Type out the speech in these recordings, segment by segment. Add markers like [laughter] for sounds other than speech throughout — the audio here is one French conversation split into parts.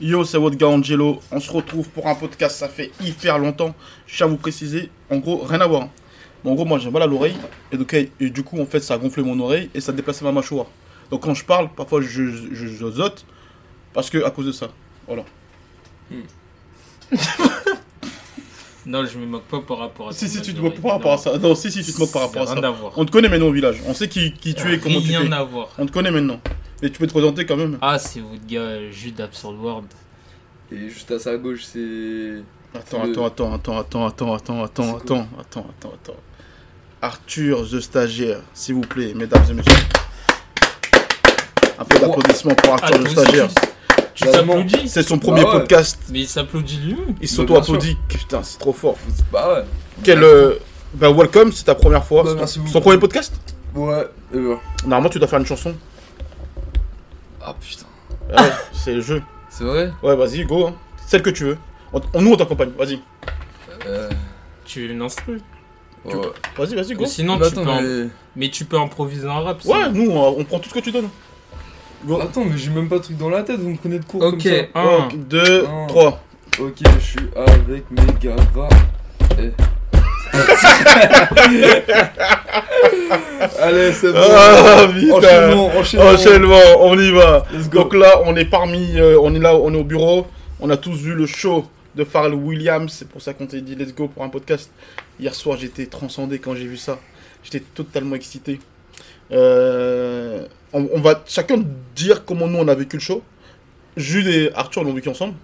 Yo, c'est votre gars Angelo. On se retrouve pour un podcast, ça fait hyper longtemps. Je tiens à vous préciser, en gros, rien à voir. en gros, moi j'ai mal à l'oreille. Et, donc, et du coup, en fait, ça a gonflé mon oreille et ça a déplacé ma mâchoire. Donc quand je parle, parfois je, je, je zote parce que à cause de ça. Voilà. [laughs] Non, je me moque pas par rapport à Si, ton si, tu te moques par rapport à ça. Non, si, si, tu te moques par rapport à Ça ça. n'a Rien à voir. On te connaît maintenant au village. On sait qui, qui tu es, comment tu Rien fais. à voir. On te connaît maintenant. Mais tu peux te présenter quand même. Ah, c'est votre gars Jude Absurd World. Et juste à sa gauche, c'est. Attends, Le- attends, attends, attends, attends, attends, attends, attends, attends, attends, attends, attends. Arthur, the stagiaire, s'il vous plaît, mesdames et messieurs. Un peu d'applaudissements pour Ah, Arthur, le aussi, stagiaire. tu Bah, t'applaudis C'est son premier Bah ouais. podcast. Mais il s'applaudit lui-même. Il Bah, s'auto-applaudit. Putain, c'est trop fort. Bah ouais. Quel. euh, Bah, welcome, c'est ta première fois. Bah, beaucoup. premier podcast? Ouais. Et bah. Normalement, tu dois faire une chanson. Ah putain. Ah ouais, c'est le jeu. C'est vrai Ouais, vas-y, go. hein. Celle que tu veux. On, on- nous, on t'accompagne. Vas-y. Euh. Tu veux une instru Ouais. Vas-y, vas-y, go. Sinon, Mais tu attends, peux. en- mais... Tu peux improviser un rap. Ouais, nous, on, on prend tout ce que tu donnes. Go. Attends, mais j'ai même pas de truc dans la tête, vous me prenez de court Ok. comme ça. Un. 2, Un. 3. Ok, je suis avec mes gavas. Eh. [laughs] Allez, c'est bon. Ah. Enchaînement, enchaînement. Enchaînement, on y va. Donc là, on est parmi, euh, on est là, on est au bureau. On a tous vu le show de Pharrell Williams. C'est pour ça qu'on t'a dit let's go pour un podcast. Hier soir, j'étais transcendé quand j'ai vu ça. J'étais totalement excité. Euh, on, on va chacun dire comment nous on a vécu le show. Jules et Arthur l'ont vécu ensemble.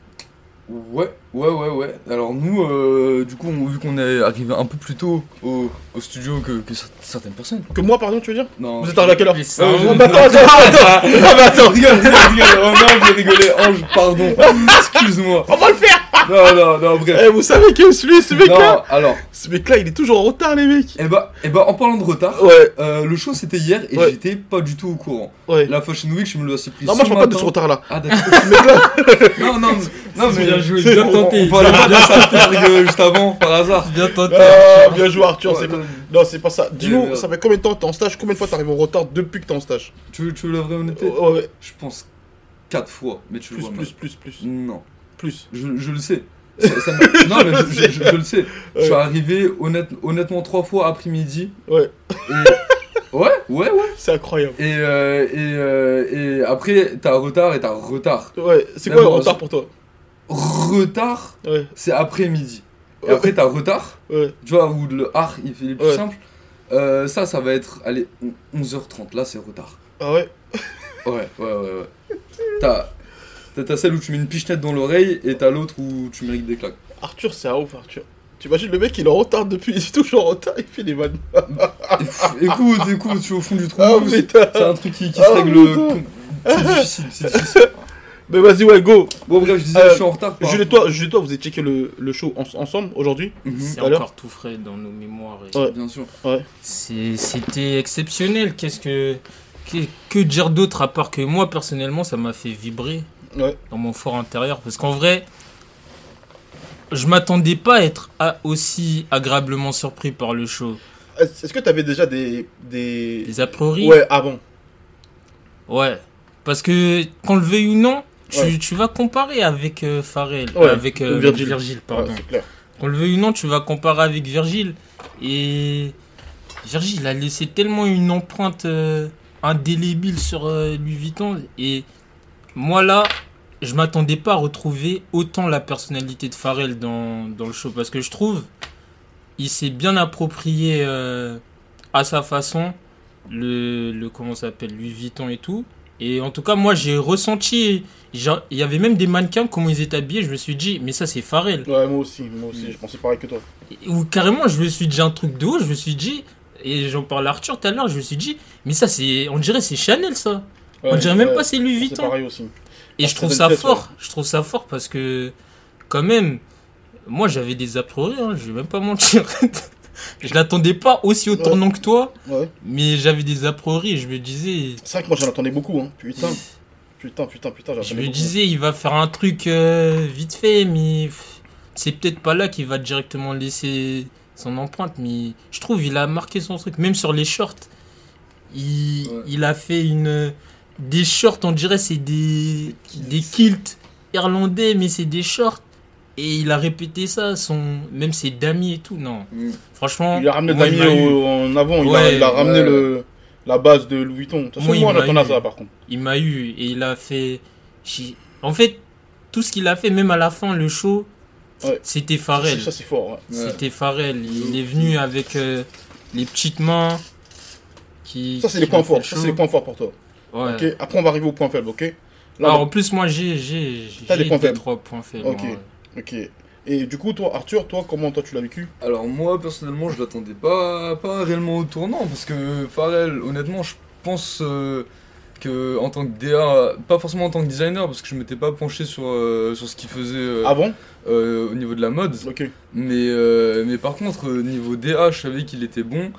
Ouais, ouais, ouais, ouais. Alors nous, euh, du coup, on- vu qu'on est arrivé un peu plus tôt au, au studio que, que cer- certaines personnes. Que moi, pardon, tu veux dire Non. Vous êtes arrivé à quelle heure Mais c'est Euh, oh, [laughs] Attends, attends, attends, Ah, bah, attends. Rigole, rigole, rigole. Oh non, j'ai rigolé. Ange, pardon. [laughs] Excuse-moi. On va le faire Non, non, non, bref. Eh, vous savez que celui, ce mec-là, Non, alors, ce mec-là, il est toujours en retard, les mecs. eh bah, eh bah, en parlant de retard, Ouais, euh, le show c'était hier et Ouais. j'étais pas du tout au courant. ouais. La Fashion Week, je me le suis pris. Non, moi, je parle pas de ce retard-là. Ah, d'accord. [laughs] Ce mec-là, non, non, non, [laughs] mais. Bien joué, bien tenté. on parlait pas de ça, juste avant, par hasard. Bien tenté. Ah, bien joué Arthur, c'est Ouais, pas... Non, c'est pas ça. Dis-nous, ça fait combien de temps que t'es en stage? Combien de fois t'arrives en retard depuis que t'es en stage? Tu veux, tu veux la vraie honnêteté? Ouais, ouais. Je pense 4 fois, mais tu le Plus, vois plus, mal. plus, plus, Non, plus. je, je le sais. [laughs] Ça- ça m'a- non, mais je, je- je- je le sais. Je suis Ouais. arrivé honnête, honnêtement 3 fois après-midi. Ouais, Et... Ouais, ouais, ouais. c'est incroyable. Et, euh, et, euh, et après, t'as retard et t'as retard. Ouais, c'est quoi le retard pour toi? Retard, Ouais, c'est après-midi. Et Ouais. après, t'as retard, ouais. tu vois, où le art il fait les plus Ouais. simples. Euh, ça, ça va être, allez, 11h30. Là, c'est retard. Ah ouais? Ouais, ouais, ouais, ouais. T'as, t'as, celle où tu mets une pichenette dans l'oreille et t'as l'autre où tu mérites des claques. Arthur, c'est un ouf, Arthur. Tu imagines le mec, il est en retard depuis, [laughs] il est toujours en retard, il fait des vannes. Et- [laughs] écoute, écoute, tu es au fond du trou. Ah c'est, un truc qui, qui Ah, se règle. com- C'est [laughs] difficile, c'est difficile. Mais vas-y, ouais, go Bon, bref, je disais, Euh, je suis en retard. Jules et toi, Jules et toi, vous avez checké le, le show en- ensemble aujourd'hui Mhm, C'est encore tout frais dans nos mémoires. et- Ouais. Bien sûr. C'était exceptionnel. Qu'est-ce que. Que, que dire d'autre à part que moi, personnellement, ça m'a fait vibrer Ouais. dans mon fort intérieur. Parce qu'en vrai, je m'attendais pas à être aussi agréablement surpris par le show. Est-ce que t'avais déjà des... des... A priori, Ouais, avant. Ouais. Parce que, qu'on le veuille ou non, tu, Ouais. tu vas comparer avec euh, Pharrell. Ouais, avec euh, Virgil. Virgil. pardon. Ouais. Qu'on le veuille ou non, tu vas comparer avec Virgile. Et Virgile a laissé tellement une empreinte euh, indélébile sur euh, Louis Vuitton. Et moi là, je m'attendais pas à retrouver autant la personnalité de Pharrell dans, dans le show. Parce que je trouve, il s'est bien approprié euh, à sa façon le, le comment s'appelle Louis Vuitton et tout. Et en tout cas, moi j'ai ressenti, il y avait même des mannequins, comment ils étaient habillés, je me suis dit, mais ça c'est Pharrell. Ouais, moi aussi, moi aussi, je pensais pareil que toi. Ou carrément, je me suis dit un truc de haut, je me suis dit, et j'en parlais à Arthur tout à l'heure, je me suis dit, mais ça, c'est, on dirait c'est Chanel ça. on Ouais, dirait même ouais, pas c'est Louis Vuitton. pareil aussi. Et Ah, je trouve ça fort. Je trouve ça fort parce que, quand même, moi j'avais des a priori, hein, je vais même pas mentir. [laughs] je l'attendais pas aussi au Ouais. tournant que toi, Ouais. mais j'avais des a priori et je me disais, C'est vrai que moi j'en attendais beaucoup, hein. Putain, putain, putain, putain, j'en je me beaucoup. disais, il va faire un truc euh, vite fait, mais c'est peut-être pas là qu'il va directement laisser son empreinte, mais je trouve il a marqué son truc, même sur les shorts. Il a fait une des shorts, on dirait c'est des des kilts irlandais, mais c'est des shorts. Et il a répété ça, son... même ses damis et tout. Non, Mm. franchement. Il a ramené moi, au- en avant, il, a, Ouais, il a ramené ouais. le, la base de Louis Vuitton. De Moi, il moi, on ça par contre. Il m'a eu et il a fait. En fait, tout ce qu'il a fait, même à la fin, le show, Ouais. c'était Pharrell. Ça, c'est fort. C'était Pharrell. Il est venu avec euh, les petites mains. Qui, Ça, c'est les points forts. le Ça, c'est les points forts pour toi. Ouais. Ok. Après, on va arriver au point faible, ok Là, Alors, on- en plus, moi, j'ai j'ai T'as des j'ai points deux, faibles. trois points faibles. Ok. ouais. Ok. Et du coup, toi, Arthur, toi, comment toi tu l'as vécu? Alors moi personnellement je l'attendais pas, pas réellement au tournant parce que Pharrell honnêtement je pense euh, que en tant que DA, pas forcément en tant que designer parce que je m'étais pas penché sur, euh, sur ce qu'il faisait euh, Avant euh, au niveau de la mode. Mais, euh, mais par contre niveau DA je savais qu'il était bon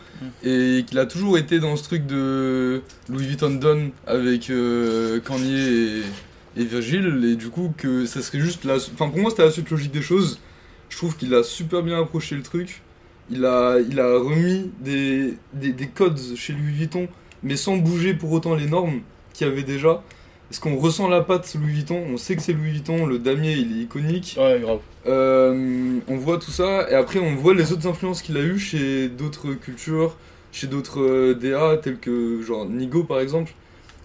et qu'il a toujours été dans ce truc de Louis Vuitton Don avec Kanye et, et Virgil et du coup que ça serait juste la enfin pour moi c'était la suite logique des choses. Je trouve qu'il a super bien approché le truc. Il a, il a remis des, des, des codes chez Louis Vuitton mais sans bouger pour autant les normes qu'il y avait déjà parce qu'on ressent la patte Louis Vuitton? On sait que c'est Louis Vuitton le damier il est iconique Ouais, grave. euh, on voit tout ça et après on voit les autres influences qu'il a eu chez d'autres cultures, chez d'autres euh, DA tels que genre Nigo par exemple,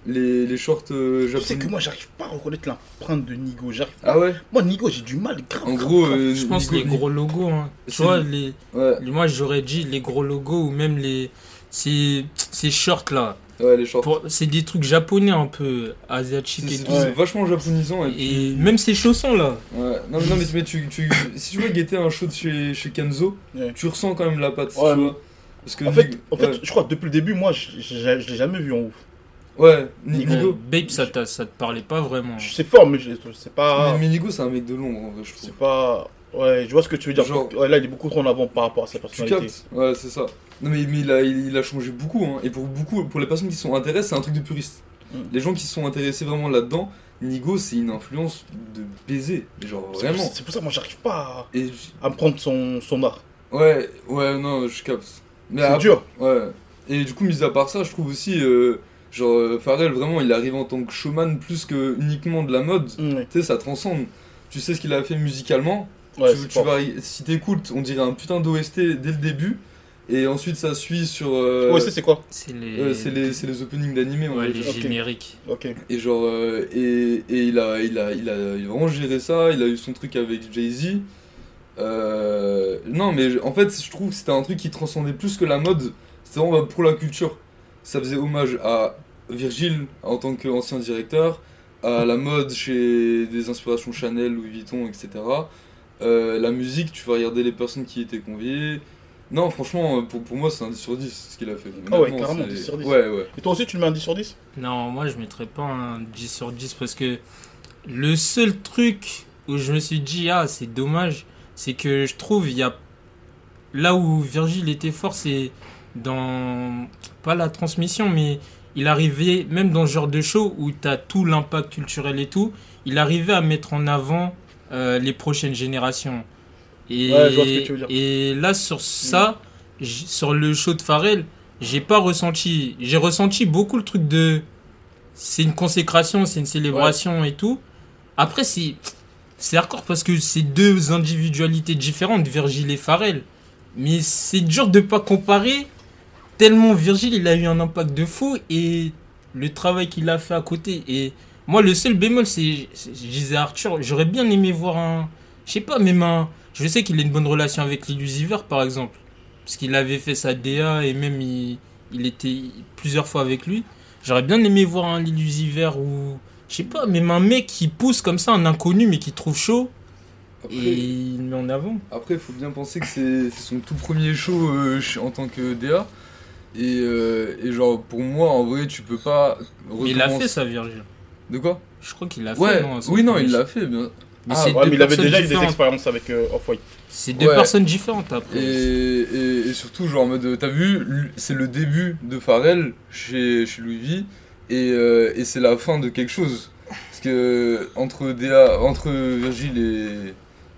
les, les shorts euh, Je sais japonais. que moi, j'arrive pas à reconnaître l'empreinte de Nigo. J'arrive pas. Ah ouais? Moi, Nigo, j'ai du mal. Grave. En grave, gros, grave. Je pense Nigo- les gros logos. Hein. Tu vois, les, Ouais, les- moi, j'aurais dit les gros logos ou même les. Ces, ces shorts là. ouais, les shorts. Pour- C'est des trucs japonais un peu, asiatiques et c'est- tout. c'est Ouais. vachement japonisant et, puis- Et même ces chaussons là. ouais. Non, mais- non mais, mais tu, tu- si tu veux guetter un show de chez, chez Kenzo, Ouais. tu ressens quand même la patte. Ouais, tu mais- vois. Parce que En fait, Nigo- en fait ouais. je crois que depuis le début, moi, je, je, je l'ai jamais vu en ouf. ouais, Ni- Nigo. Nigo. Babe, ça, t'a- ça te parlait pas vraiment. C'est fort, mais je- c'est pas. Mais, mais Nigo c'est un mec de long en vrai je trouve. C'est pas. Ouais, je vois ce que tu veux dire. Genre- Ouais, là, il est beaucoup trop en avant par rapport à sa Tu personnalité. captes Ouais, c'est ça. Non, mais, mais il, a, il, il a changé beaucoup. Hein. Et pour beaucoup, pour les personnes qui sont intéressées, c'est un truc de puriste. Mm. Les gens qui sont intéressés vraiment là-dedans, Nigo, c'est une influence de baiser. Genre, vraiment. C'est pour ça que moi, j'arrive pas Et à, à me prendre son, son art. ouais, ouais, non, je capte. Mais C'est dur. Ouais. Et du coup, mis à part ça, je trouve aussi, euh, genre, euh, Pharrell, vraiment, il arrive en tant que showman plus que uniquement de la mode. Ouais, Tu sais, ça transcende. Tu sais ce qu'il a fait musicalement. Ouais tu, c'est tu fort. vas, si t'écoutes, on dirait un putain d'OST dès le début. Et ensuite, ça suit sur. euh, Ouais, c'est quoi C'est les. Euh, c'est les, c'est les openings d'animé Ouais, les génériques. Ok. Et genre euh, et, et il, a, il, a, il, a, il a vraiment géré ça, il a eu son truc avec Jay-Z. Euh, non mais en fait je trouve que c'était un truc qui transcendait plus que la mode, c'était vraiment pour la culture. Ça faisait hommage à Virgil en tant qu'ancien directeur, à la mode chez des inspirations Chanel, Louis Vuitton, etc. Euh, la musique, tu vas regarder les personnes qui étaient conviées. Non, franchement, pour, pour moi, c'est un 10 sur 10 ce qu'il a fait. Ah ouais, carrément, c'est- 10 sur 10. Ouais, ouais. Et toi aussi, tu le mets un 10 sur 10 Non, moi je mettrais pas un 10 sur 10 parce que le seul truc où je me suis dit, ah, c'est dommage, c'est que je trouve, il y a. Là où Virgile était fort, c'est dans. Pas la transmission, mais il arrivait, même dans ce genre de show où tu as tout l'impact culturel et tout, il arrivait à mettre en avant euh, les prochaines générations. Et, Ouais, je vois ce que tu veux dire. et là, sur ça, j- sur le show de Pharrell, j'ai pas ressenti. J'ai ressenti beaucoup le truc de. C'est une consécration, c'est une célébration et tout. Après, c'est. C'est hardcore parce que c'est deux individualités différentes, Virgile et Pharrell. Mais c'est dur de pas comparer. Tellement Virgile, il a eu un impact de fou et le travail qu'il a fait à côté. Et moi, le seul bémol, c'est. Je disais Arthur, j'aurais bien aimé voir un. Je sais pas, même un. Je sais qu'il a une bonne relation avec l'illusiver, par exemple. Parce qu'il avait fait sa DA et même il, il était plusieurs fois avec lui. J'aurais bien aimé voir un l'illusiver ou. Je sais pas, même un mec qui pousse comme ça, un inconnu, mais qui trouve chaud. Après, Et il met en avant. Après, il faut bien penser que c'est son tout premier show euh, en tant que DA. Et, euh, et genre, pour moi, en vrai, tu peux pas. Il a fait ça, Virgile. De quoi Je crois qu'il l'a fait. Ouais, non, son oui, non, il l'a fait, bien. Mais Ah, Ouais, deux mais il avait déjà eu des expériences avec euh, Off-White. C'est deux Ouais. personnes différentes après. Et, et, et surtout, genre, en mode, t'as vu, c'est le début de Pharrell chez, chez Louis V. Et, euh, et c'est la fin de quelque chose. Parce que entre, DA, entre Virgile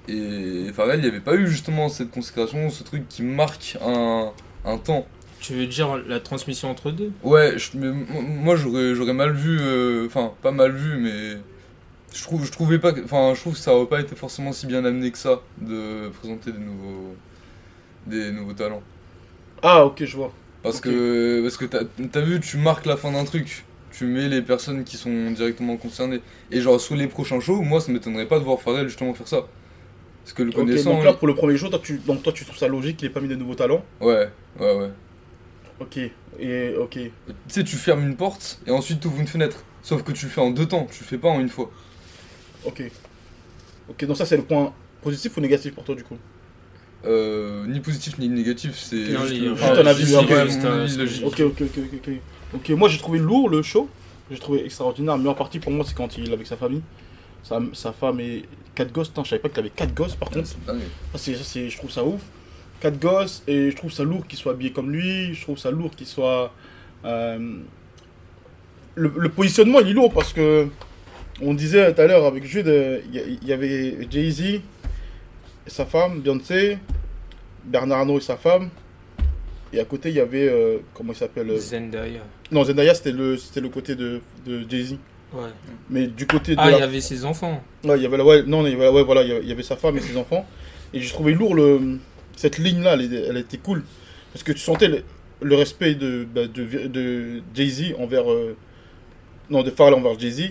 et, et Pharrell, il n'y avait pas eu justement cette consécration, ce truc qui marque un, un temps. Tu veux dire la transmission entre deux? Ouais, je- mais m- moi j'aurais j'aurais mal vu, euh, enfin pas mal vu, mais je trouve, je trouvais pas, que- enfin, je trouve que ça aurait pas été forcément si bien amené que ça de présenter des nouveaux, des nouveaux talents. Ah, ok, je vois. Parce que, parce que t'as t'as vu, tu marques la fin d'un truc, tu mets les personnes qui sont directement concernées. Et genre sur les prochains shows, moi ça m'étonnerait pas de voir Pharrell justement faire ça. Parce que le connaissant, donc là, pour le premier jour, toi, tu, donc, toi, tu trouves ça logique qu'il ait pas mis de nouveaux talents? Ouais, ouais, ouais. Ok, et ok. Tu sais, tu fermes une porte et ensuite tu ouvres une fenêtre. Sauf que tu le fais en deux temps, tu le fais pas en une fois. Ok. Ok, donc ça, c'est le point positif ou négatif pour toi, du coup Euh, ni positif ni négatif, c'est juste, un un- avis logique. Ok, ok, ok, ok, ok. Moi, j'ai trouvé lourd le show. J'ai trouvé extraordinaire, mais en partie, pour moi, c'est quand il est avec sa famille. Sa, sa femme et quatre gosses. Je savais pas qu'il avait quatre gosses, par contre. C'est dingue. Ça, c'est, ça, c'est, je trouve ça ouf. Quatre gosses, et je trouve ça lourd qu'il soit habillé comme lui. Je trouve ça lourd qu'il soit. euh, Le, le positionnement, il est lourd parce que. On disait tout à l'heure avec Jude, euh, il y, avait Jay-Z et sa femme, Beyoncé, Bernard Arnault et sa femme. Et à côté, il y avait. euh, comment il s'appelle Zendaya. Non, Zendaya, c'était le, c'était le côté de, de Jay-Z. Ouais. Mais du côté de. Ah, la- il y avait ses enfants. Ouais, il y avait la- ouais, non, il y avait, ouais, voilà, il y avait- il y avait sa femme et ses enfants. Et j'ai trouvé lourd le, cette ligne-là, elle, était cool. Parce que tu sentais le, le respect de, bah, de, de Jay-Z envers. euh, non, de Pharrell envers Jay-Z.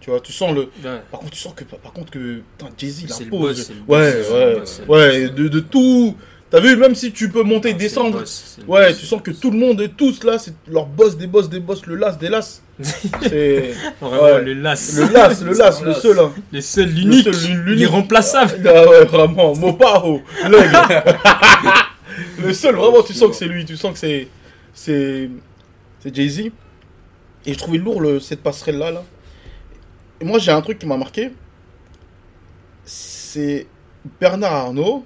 Tu vois, tu sens le. Ouais. Par contre, tu sens que, par contre, que Jay-Z, il impose. ouais, ouais, boss, ouais, de, de tout. T'as vu, même si tu peux monter Ah, descendre. boss, Ouais, boss. tu sens que tout le monde et tous là, c'est leur boss, des boss, des boss, le las, des las. C'est [laughs] Vraiment, Ouais. le las. le las, le las, C'est le seul. Hein. Le seul, l'unique. L'irremplaçable. Ah ouais, vraiment, l'aigle. [laughs] Le seul, vraiment, tu sens que c'est lui, tu sens que c'est. C'est. C'est Jay-Z. Et je trouvais lourd le, cette passerelle-là. Là. Et moi, j'ai un truc qui m'a marqué. C'est Bernard Arnault.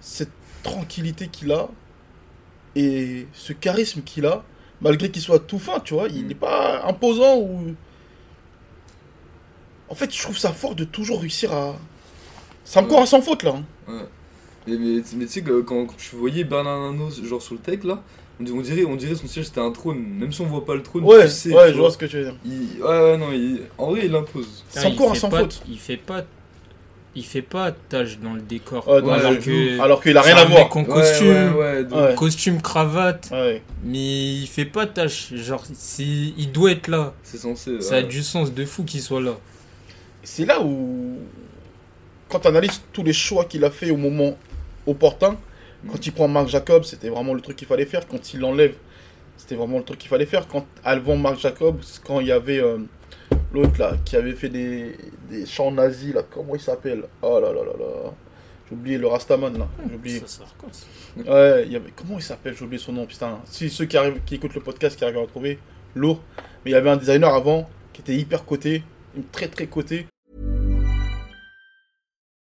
Cette tranquillité qu'il a. Et ce charisme qu'il a. Malgré qu'il soit tout fin, tu vois. Il n'est pas imposant ou. En fait, je trouve ça fort de toujours réussir à. C'est encore un sans faute là. hein. Ouais. Mais, mais, mais tu sais que quand tu voyais Bernard Arnault genre sur le tech là, on dirait, on dirait, on dirait son siège c'était un trône. Même si on voit pas le trône, Ouais, tu sais, ouais, je vois. vois ce que tu veux dire. Il- ouais, ouais, non, il- en vrai il impose. C'est Ah, il encore un fait sans pas- faute. Il fait pas. Il fait pas tâche dans le décor. Dans le alors jeu. que- Alors qu'il a rien à voir. en costume. ouais, ouais, donc- Ouais. Costume, cravate. Ouais. Mais il fait pas tâche. Genre, si, il doit être là. C'est censé. Ça a du sens de fou qu'il soit là. C'est là où. Quand tu analyses tous les choix qu'il a fait au moment opportun, quand il prend Marc Jacob, c'était vraiment le truc qu'il fallait faire. Quand il l'enlève, c'était vraiment le truc qu'il fallait faire. Quand avant Marc Jacob, quand il y avait euh, l'autre là, qui avait fait des, des chants nazis là, comment il s'appelle? Oh là là là là. J'ai oublié le Rastaman là. J'ai oublié. Ça. Ouais, il y avait... comment il s'appelle? J'ai oublié son nom, putain. Si ceux qui, arrivent, qui écoutent le podcast qui arrivent à retrouver, lourd. Mais il y avait un designer avant qui était hyper coté, très très coté.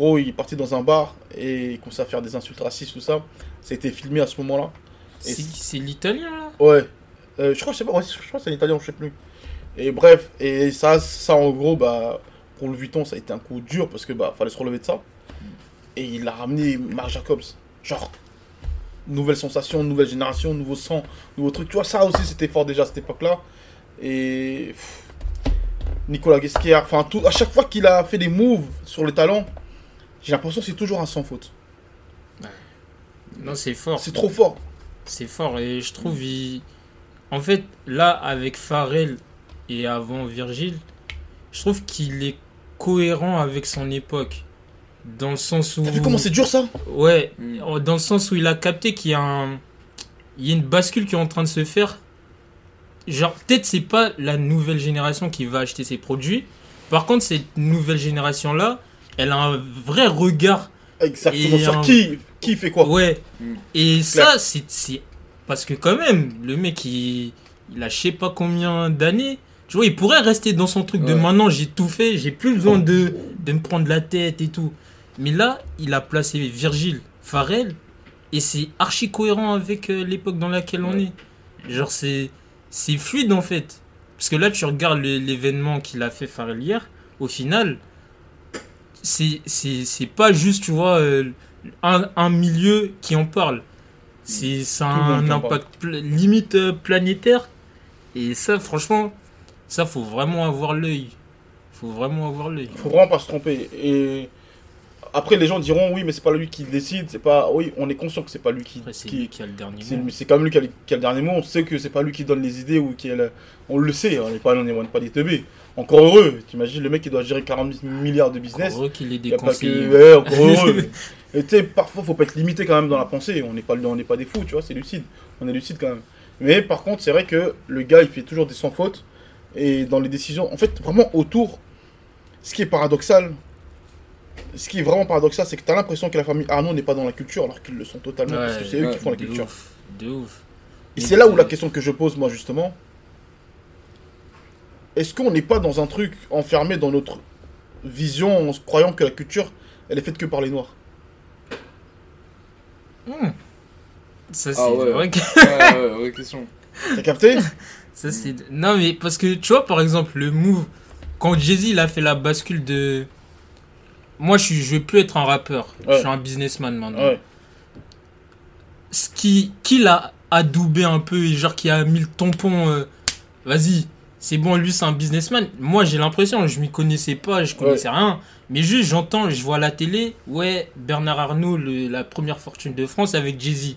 Gros, il est parti dans un bar et il commençait à faire des insultes racistes, tout ça. Ça a été filmé à ce moment-là. C'est l'italien là? Ouais. Euh, je crois que c'est pas, ouais, je crois que c'est l'italien, je sais plus. Et bref, et ça, ça en gros, bah, pour le Vuitton, ça a été un coup dur parce que bah, fallait se relever de ça. Et il a ramené Marc Jacobs. Genre, nouvelle sensation, nouvelle génération, nouveau sang, nouveau truc. Tu vois, ça aussi, c'était fort déjà à cette époque-là. Et pff, Nicolas Guesquier, enfin, tout, à chaque fois qu'il a fait des moves sur les talents, j'ai l'impression que c'est toujours un sans faute. Non, c'est fort. C'est trop fort. C'est fort et je trouve il... En fait, là, avec Pharrell et avant Virgile, je trouve qu'il est cohérent avec son époque. Dans le sens où... T'as vu comment c'est dur ça? Ouais, Mm. dans le sens où il a capté qu'il y a un... Il y a une bascule qui est en train de se faire. Genre, peut-être c'est pas la nouvelle génération qui va acheter ses produits. Par contre, cette nouvelle génération-là, elle a un vrai regard Exactement. Sur un- qui Qui fait quoi Ouais. Mm. Et ça, c'est. Parce que, quand même, le mec, il, il a je sais pas combien d'années. Tu vois, il pourrait rester dans son truc de maintenant, j'ai tout fait, j'ai plus besoin de, de me prendre la tête et tout. Mais là, il a placé Virgile, Farrell, et c'est archi cohérent avec euh, l'époque dans laquelle on est. Genre, c'est c'est fluide en fait. Parce que là, tu regardes l'événement qu'il a fait Farrell hier, au final, c'est c'est- c'est pas juste, tu vois, euh, un, un milieu qui en parle. C'est un impact limite euh, planétaire. Et ça, franchement, ça, faut vraiment avoir l'œil. Faut vraiment avoir l'œil. faut vraiment pas se tromper. Et après, les gens diront oui, mais c'est pas lui qui décide. C'est pas. Oui, on est conscient que c'est pas lui qui. C'est qui- lui qui a le dernier C'est mot. c'est quand même lui qui a, le- qui a le dernier mot. On sait que c'est pas lui qui donne les idées ou qui a On le sait, on n'est pas, on est- on n'est pas des teubés. Encore heureux. T'imagines le mec qui doit gérer 40 milliards de business. Encore heureux qu'il ait des a pas conseillers. que. Ouais, encore [laughs] heureux. Et tu sais, parfois, faut pas être limité quand même dans la pensée. On n'est pas, on pas des fous, tu vois, c'est lucide. On est lucide quand même. Mais par contre, c'est vrai que le gars, il fait toujours des sans fautes. Et dans les décisions, en fait, vraiment autour, ce qui est paradoxal, ce qui est vraiment paradoxal, c'est que tu as l'impression que la famille Arnaud n'est pas dans la culture, alors qu'ils le sont totalement, parce que c'est eux ouais, qui font la de culture. ouf, de ouf. Et c'est là où la question que je pose, moi, justement, est-ce qu'on n'est pas dans un truc enfermé dans notre vision en se croyant que la culture, elle est faite que par les Noirs? Hmm. Ça, c'est Ah ouais. Ouais, ouais, vraie [laughs] question. T'as capté? Ça, c'est... Non, mais parce que tu vois, par exemple, le move, quand Jay-Z il a fait la bascule de. Moi, je, suis... je veux plus être un rappeur, je suis un businessman maintenant. Ouais. Ce qui, qui l'a adoubé un peu et genre qui a mis le tampon. euh, Vas-y, c'est bon, lui c'est un businessman. Moi, j'ai l'impression, je m'y connaissais pas, je connaissais rien. Mais juste, j'entends, je vois à la télé, ouais, Bernard Arnault, le- la première fortune de France avec Jay-Z.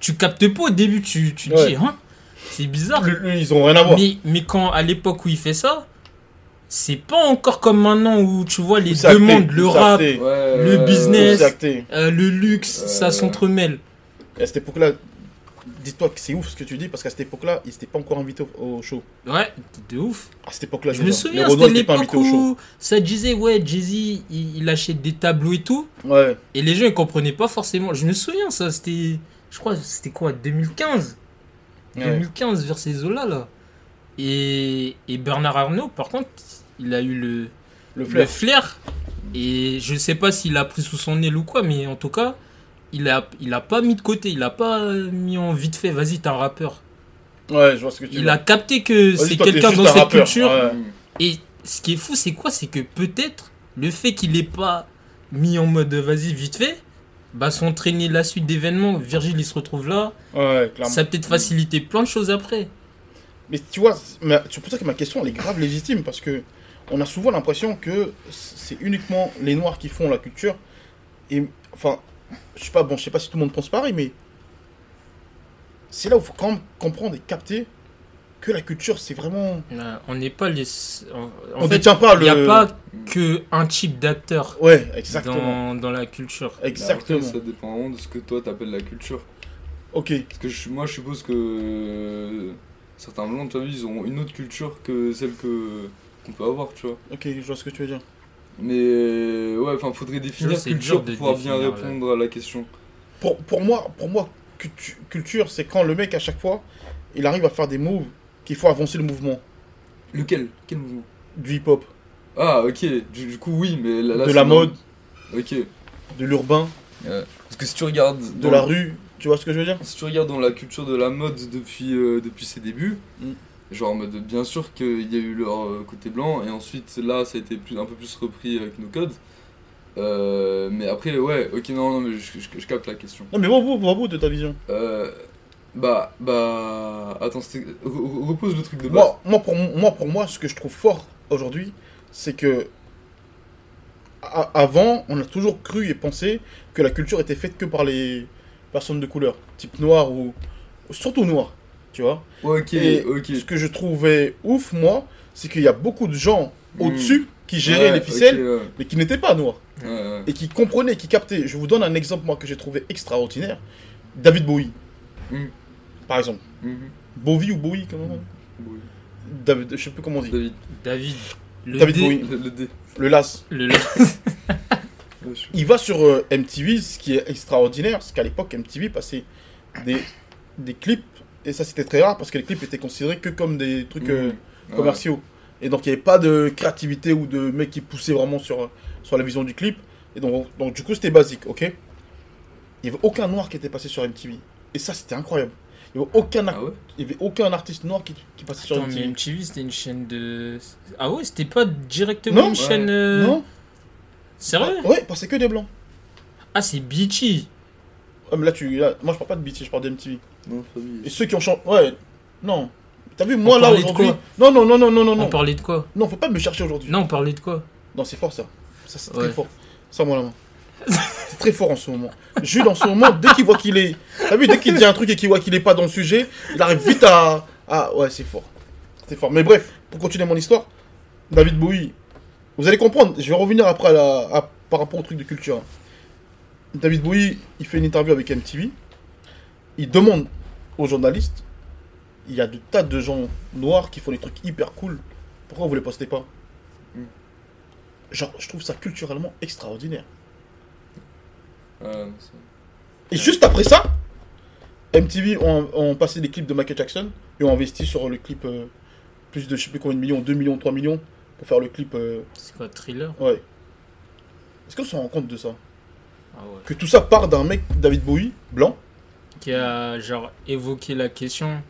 Tu captes pas au début, tu, tu Ouais. dis, hein C'est bizarre. Ils ont rien à voir. Mais, mais quand à l'époque où il fait ça, c'est pas encore comme maintenant où tu vois les acté, demandes, le rap, Ouais, Le business. euh, le luxe, Euh, ça s'entremêle. À cette époque-là, dis-toi que c'est ouf ce que tu dis, parce qu'à cette époque-là, ils s'étaient pas encore invités au, au show. Ouais, de ouf. À cette époque-là, Je me souviens, c'était n'étaient pas l'époque invités au show. où ça disait, ouais, Jay-Z, il, il achète des tableaux et tout. Ouais. Et les gens, ils comprenaient pas forcément. Je me souviens, ça, c'était. Je crois, c'était quoi, 2015 Ouais. 2015 vers ces eaux-là, là. Et, et Bernard Arnault, par contre, il a eu le, Le le flair. flair. Et je sais pas s'il a pris sous son aile ou quoi, mais en tout cas, il a, il a pas mis de côté, il a pas euh, mis en vite fait, vas-y, t'es un rappeur. Ouais, je vois ce que tu Il veux a capté que c'est quelqu'un dans cette rappeur. culture. Ouais. Et ce qui est fou, c'est quoi? C'est que peut-être le fait qu'il ait pas mis en mode vas-y, vite fait, bah s'entraîner la suite d'événements, Virgile il se retrouve là, Ouais, clairement. ça a peut-être facilité plein de choses après. Mais tu vois, c'est pour ça que ma question, elle est grave légitime, parce que on a souvent l'impression que c'est uniquement les Noirs qui font la culture. Et, enfin, je sais pas, bon, je sais pas si tout le monde pense pareil, mais c'est là où il faut quand même comprendre et capter que la culture, c'est vraiment... Euh, on n'est pas les. En, on fait, détient pas il le... n'y a pas que un type d'acteur Ouais, exactement. dans, dans la culture. Mais Exactement. Après, ça dépend vraiment de ce que toi t'appelles la culture. Ok. Parce que je- moi je suppose que certains blancs, tu vois, ils ont une autre culture que celle que qu'on peut avoir, tu vois. Ok, je vois ce que tu veux dire. Mais euh, ouais, enfin, faudrait définir culture pour pouvoir bien répondre à la question. Pour, pour moi, pour moi cultu- culture, c'est quand le mec, à chaque fois, il arrive à faire des moves qu'il faut avancer le mouvement Lequel? Quel mouvement? Du hip-hop, Ah, ok. Du, du coup, oui, mais là, là, de la mode, Ok. de l'urbain, Parce que si tu regardes de la rue. Tu vois ce que je veux dire? Si tu regardes dans la culture de la mode depuis, euh, depuis ses débuts, Mm. Genre en mode bien sûr qu'il y a eu leur euh, côté blanc et ensuite là ça a été plus, un peu plus repris avec nos codes. Euh, mais après, ouais, ok, non, non, mais je, je- je capte la question. Non, mais au bout de ta vision. Euh, bah, bah, attends, repose le truc de base. Moi, moi, pour, moi, pour moi, ce que je trouve fort aujourd'hui, c'est que a- avant, on a toujours cru et pensé que la culture était faite que par les personnes de couleur, type noir ou surtout noir, tu vois. Ok, Et ok. Ce que je trouvais ouf, moi, c'est qu'il y a beaucoup de gens Mm. au-dessus qui géraient Ouais, les ficelles, mais qui n'étaient pas noirs ouais, ouais. et qui comprenaient, qui captaient. Je vous donne un exemple moi que j'ai trouvé extraordinaire. David Bowie, Mm. par exemple. Mhm. Bowie ou Bowie, comment Oui. David, je sais plus comment on dit. David, David. Le David dé- Bowie. le, le dé. Le las. Le, [laughs] Il va sur euh, MTV, ce qui est extraordinaire, c'est qu'à l'époque, MTV passait des, des clips Et ça, c'était très rare parce que les clips étaient considérés que comme des trucs Mmh. euh, Ouais. commerciaux. Et donc, il n'y avait pas de créativité ou de mecs qui poussaient vraiment sur, sur la vision du clip. Et donc, donc du coup, c'était basique, ok? Il n'y avait aucun noir qui était passé sur MTV. Et ça, c'était incroyable. Il n'y avait, aucun Ah ouais? il y avait aucun artiste noir qui, qui passait sur Attends, mais MTV. MTV c'était une chaîne de. Ah ouais, c'était pas directement Non. une chaîne. euh, Non Sérieux? Ah, Ouais, parce que que des blancs. Ah, c'est Beachy. Ah, mais là, tu, là, moi, je parle pas de BT, je parle de MTV. Non. Et ceux qui ont changé. Ouais, non. T'as vu, moi, On là, parlait de aujourd'hui. quoi Non, non, non, non, non, non, On non. parlait de quoi Non, faut pas me chercher aujourd'hui. Non, on parlait de quoi Non, c'est fort ça. Ça, c'est Ouais. très fort. Ça, moi la main. c'est très fort en ce moment. Jules, en ce moment, dès qu'il voit qu'il est. T'as vu, dès qu'il dit un truc et qu'il voit qu'il est pas dans le sujet, il arrive vite à. Ah, ouais, c'est fort. C'est fort. Mais bref, pour continuer mon histoire, David Bowie. Vous allez comprendre, je vais revenir après à la... à- par rapport au truc de culture. David Bowie, il fait une interview avec MTV. Il demande aux journalistes il y a de tas de gens noirs qui font des trucs hyper cool. Pourquoi vous les postez pas? Genre, je trouve ça culturellement extraordinaire. Et juste après ça, MTV ont, ont passé des clips de Michael Jackson et ont investi sur le clip euh, plus de je sais plus combien de millions, 2 millions, 3 millions pour faire le clip. euh, C'est quoi, thriller? ouais. Est-ce qu'on se rend compte de ça? Ah ouais. Que tout ça part d'un mec, David Bowie, blanc, Qui a, genre, évoqué la question.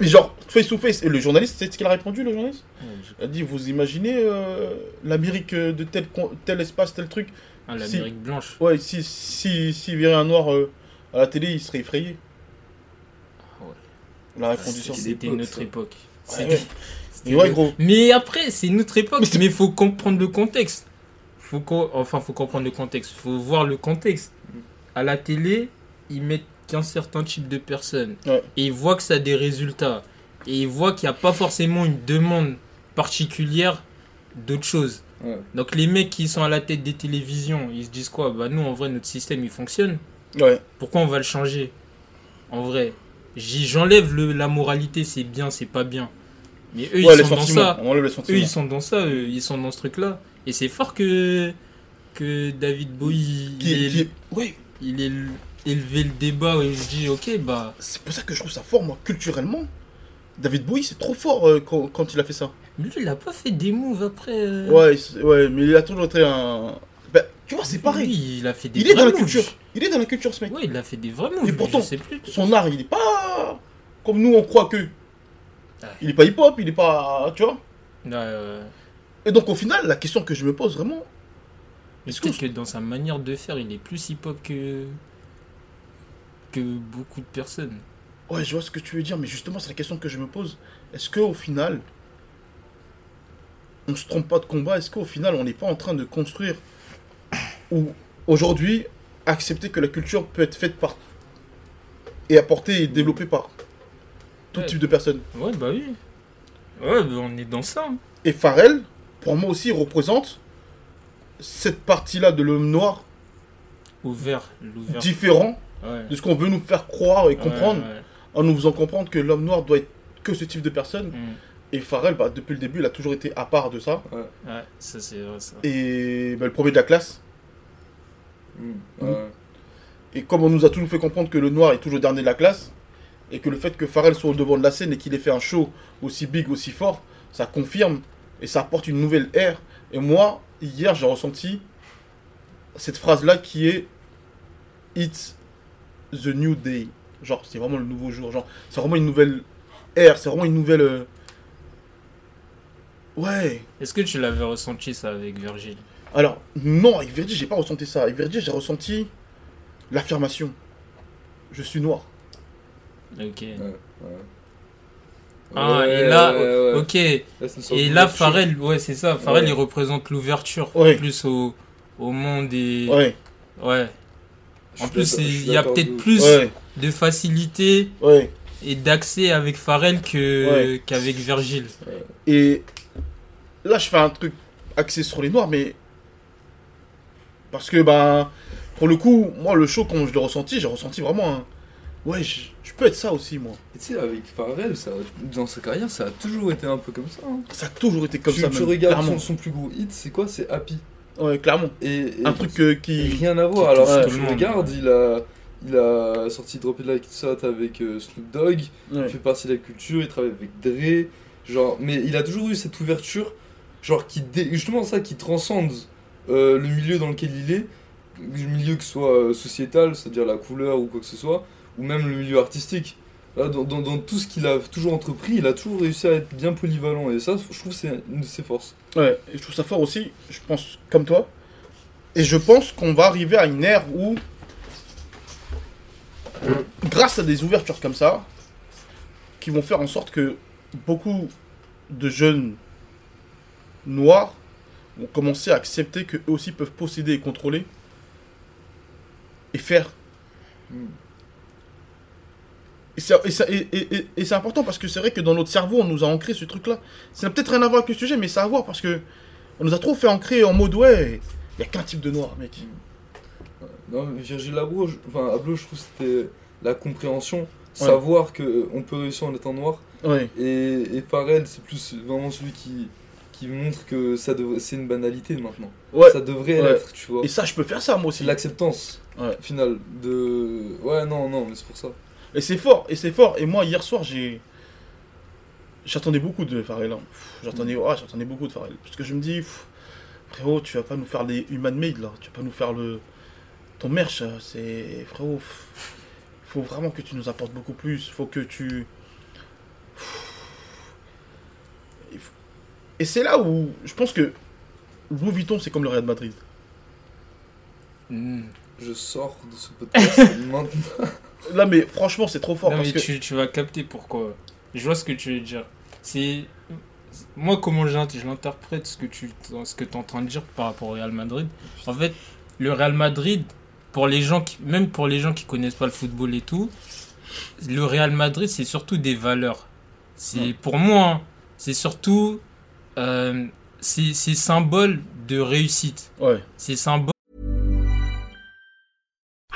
mais genre face to face. Et le journaliste, c'est ce qu'il a répondu, le journaliste Ouais, je- Il a dit Vous imaginez euh, l'Amérique euh, de tel, tel espace, tel truc Ah, l'Amérique blanche. Ouais, si, si, si il verrait un noir euh, à la télé, il serait effrayé. Ah ouais. Il a répondu ça. C'était notre ça. époque. Ouais, gros. Mais après, c'est une autre époque. Mais il faut comprendre le contexte. Faut co- Enfin, faut comprendre le contexte. faut voir le contexte. À la télé, ils mettent qu'un certain type de personnes. Ouais. Et ils voient que ça a des résultats. Et ils voient qu'il n'y a pas forcément une demande particulière d'autre chose. Ouais. Donc les mecs qui sont à la tête des télévisions, ils se disent quoi? Bah nous, en vrai, notre système, il fonctionne. Ouais. Pourquoi on va le changer? En vrai, j'enlève la moralité, c'est bien, c'est pas bien. Mais eux, Ouais, ils sont dans ça. Eux, ils sont dans ça, eux, ils sont dans ce truc-là. Et c'est fort que, que David Bowie, Qui- il, ait- qui- Ouais, il ait élevé le débat et je dis, ok, bah, c'est pour ça que je trouve ça fort, moi, culturellement. David Bowie, c'est trop fort euh, quand, quand il a fait ça. lui, il a pas fait des moves après. euh, Ouais, ouais, mais il a toujours été un. Bah, tu vois, c'est pareil. Lui, il a fait des Il est dans la culture. moves. Il est dans la culture, ce mec. Ouais, il a fait des vrais moves. Et pourtant- je sais plus. Son art, il est pas comme nous on croit que. Il est pas hip-hop, il est pas. Tu vois. Et donc au final, la question que je me pose vraiment, Mais Est-ce peut-être que dans sa manière de faire, il est plus hip-hop que. Que beaucoup de personnes. ouais, je vois ce que tu veux dire, mais justement, c'est la question que je me pose. Est-ce que au final, on se trompe pas de combat? Est-ce qu'au final, on n'est pas en train de construire ou aujourd'hui accepter que la culture peut être faite par et apportée et développée par tout Ouais. type de personnes? Ouais, bah oui. Ouais, bah on est dans ça. hein. Et Pharrell, pour moi aussi, représente cette partie-là de l'homme noir Ouvert, l'ouvert. différent Ouais. de ce qu'on veut nous faire croire et comprendre ouais. en nous faisant comprendre que l'homme noir doit être que ce type de personne. Mm. Et Pharrell, bah, depuis le début, il a toujours été à part de ça. Ouais, ça c'est vrai ça. Et bah, le premier de la classe. Mm. Ouais. Et comme on nous a toujours fait comprendre que le noir est toujours le dernier de la classe, et que le fait que Pharrell soit au devant de la scène et qu'il ait fait un show aussi big, aussi fort, ça confirme et ça apporte une nouvelle ère. Et moi, hier, j'ai ressenti cette phrase-là qui est It's the new day. Genre, c'est vraiment le nouveau jour. Genre, c'est vraiment une nouvelle ère, c'est vraiment une nouvelle. euh, Ouais. Est-ce que tu l'avais ressenti ça avec Virgil Alors, non, avec Verdi, j'ai pas ressenti ça. Avec Verdi, j'ai ressenti l'affirmation. Je suis noir. Ok. Ouais, ouais. Ah, Ouais, et là, ouais, ouais. ok. Là, Et là. Pharrell, ouais, c'est ça. Pharrell, Ouais. il représente l'ouverture Ouais. plus au, au monde et. Ouais, Ouais. En plus, il y a peut-être plus ouais, de facilité ouais. et d'accès avec que Ouais. qu'avec Virgil. Et là, je fais un truc axé sur les noirs, mais. Parce que, ben. Pour le coup, moi, le show, quand je l'ai ressenti, j'ai ressenti vraiment un. Ouais, je, je peux être ça aussi, moi. Et tu sais, avec Pharrell, ça, dans sa carrière, ça a toujours été un peu comme ça. hein. Ça a toujours été comme tu, ça, tu même, regardes son, son plus gros hit, c'est quoi? C'est Happy. Ouais, clairement. Et, et- Un truc euh, qui. rien à voir. Alors, si tu regardes, il a, il a sorti Drop It Like It's Hot avec euh, Snoop Dogg, Ouais. il fait partie de la culture, il travaille avec Dre, genre, mais il a toujours eu cette ouverture, genre, qui dé- justement ça, qui transcende euh, le milieu dans lequel il est, le milieu que ce soit euh, sociétal, c'est-à-dire la couleur ou quoi que ce soit, ou même le milieu artistique. Dans, dans- dans tout ce qu'il a toujours entrepris, il a toujours réussi à être bien polyvalent, et ça, je trouve c'est une de ses forces. Ouais, et je trouve ça fort aussi, je pense comme toi. Et je pense qu'on va arriver à une ère où, grâce à des ouvertures comme ça, qui vont faire en sorte que beaucoup de jeunes noirs vont commencer à accepter qu'eux aussi peuvent posséder et contrôler et faire. Mm. Et c'est important parce que c'est vrai que dans notre cerveau, on nous a ancré ce truc-là. Ça n'a peut-être rien à voir avec le sujet, mais ça a à voir parce que on nous a trop fait ancrer en mode ouais, il n'y a qu'un type de noir, mec. Non, mais Virgil Abloh, je, enfin, Abloh, je trouve que c'était la compréhension, savoir que on peut réussir en étant noir. Ouais, Et, et Pharrell, c'est plus vraiment celui qui, qui montre que ça c'est une banalité maintenant. ouais. Ça devrait Ouais. l'être, tu vois. Et ça, je peux faire ça moi aussi. L'acceptance Ouais. finale de. Ouais, non, non, mais c'est pour ça. Et c'est fort, et c'est fort. Et moi, hier soir, j'ai. J'attendais beaucoup de Pharrell. hein. J'attendais ouais, j'attendais beaucoup de Pharrell. Parce que je me dis, pff, frérot, tu vas pas nous faire les human made là. Tu vas pas nous faire le. Ton merch, euh, c'est. Frérot, faut vraiment que tu nous apportes beaucoup plus. Faut que tu. Faut- Et c'est là où je pense que Louis Vuitton, c'est comme le Real Madrid. Hmm. Je sors de ce podcast maintenant. [laughs] Là, mais franchement, c'est trop fort. Non, parce mais que... tu, tu vas capter pourquoi. Je vois ce que tu veux dire. C'est. Moi, comment je l'interprète, ce que tu ce que es en train de dire par rapport au Real Madrid. En fait, le Real Madrid, pour les gens qui, même pour les gens qui connaissent pas le football et tout, le Real Madrid, c'est surtout des valeurs. C'est Ouais. Pour moi, hein, c'est surtout. Euh, c'est c'est symbole de réussite. Ouais. C'est symbole.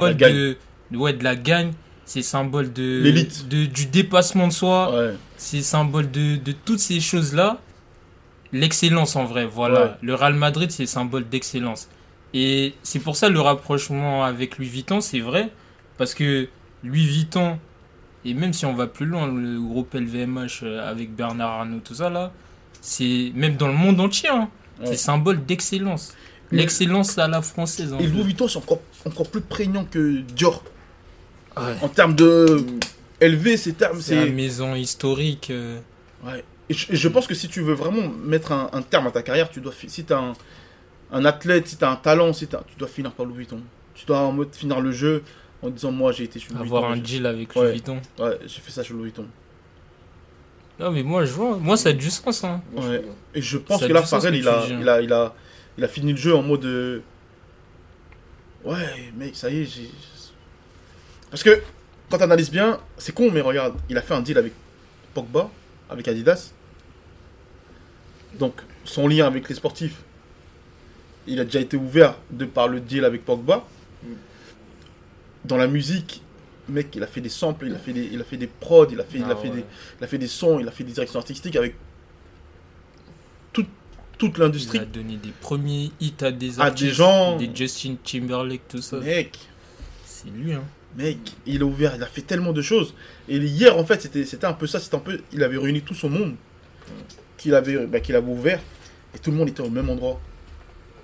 La de, ouais, de la gagne, c'est symbole de, L'élite. de du dépassement de soi, Ouais. c'est symbole de, de toutes ces choses-là. L'excellence en vrai, voilà. Ouais. Le Real Madrid, c'est symbole d'excellence. Et c'est pour ça le rapprochement avec Louis Vuitton, c'est vrai, parce que Louis Vuitton, et même si on va plus loin, le groupe LVMH euh, avec Bernard Arnault, tout ça là, c'est même dans le monde entier, hein, Ouais. c'est symbole d'excellence. L'excellence à la française. Et Louis Vuitton, c'est encore, encore plus prégnant que Dior. Ouais. En termes de élevé, ces termes, C'est la maison historique. euh, Ouais. Et je, et je pense que si tu veux vraiment mettre un, un terme à ta carrière, tu dois si t'as un, un athlète, si t'as un talent, si t'as- tu dois finir par Louis Vuitton. Tu dois en mode finir le jeu en disant moi j'ai été chez Louis avoir un Vuitton. deal avec Ouais. Louis Vuitton. j'ai- Ouais, j'ai fait ça chez Louis Vuitton. Non, mais moi, je vois. Moi, ça a du sens. Hein. Ouais. Et je pense Ça que là, que il dis, hein. il, a, il, a, il a fini le jeu en mode. Ouais, mec, ça y est, j'ai. Parce que, quand t'analyses bien, c'est con, mais regarde, il a fait un deal avec Pogba, avec Adidas. Donc, son lien avec les sportifs, il a déjà été ouvert de par le deal avec Pogba. Dans la musique, mec, il a fait des samples, il a fait des, il a fait des prods, il a fait, il, a Ah fait ouais. des, il a fait des sons, il a fait des directions artistiques avec toute, toute Il l'industrie. a donné des premiers hits à des À artistes. des gens. Des Justin Timberlake, tout ça. Mec, C'est lui, hein. mec, il a ouvert, il a fait tellement de choses. Et hier, en fait, c'était c'était un peu ça, c'était un peu, il avait réuni tout son monde qu'il avait, bah, qu'il avait ouvert, et tout le monde était au même endroit.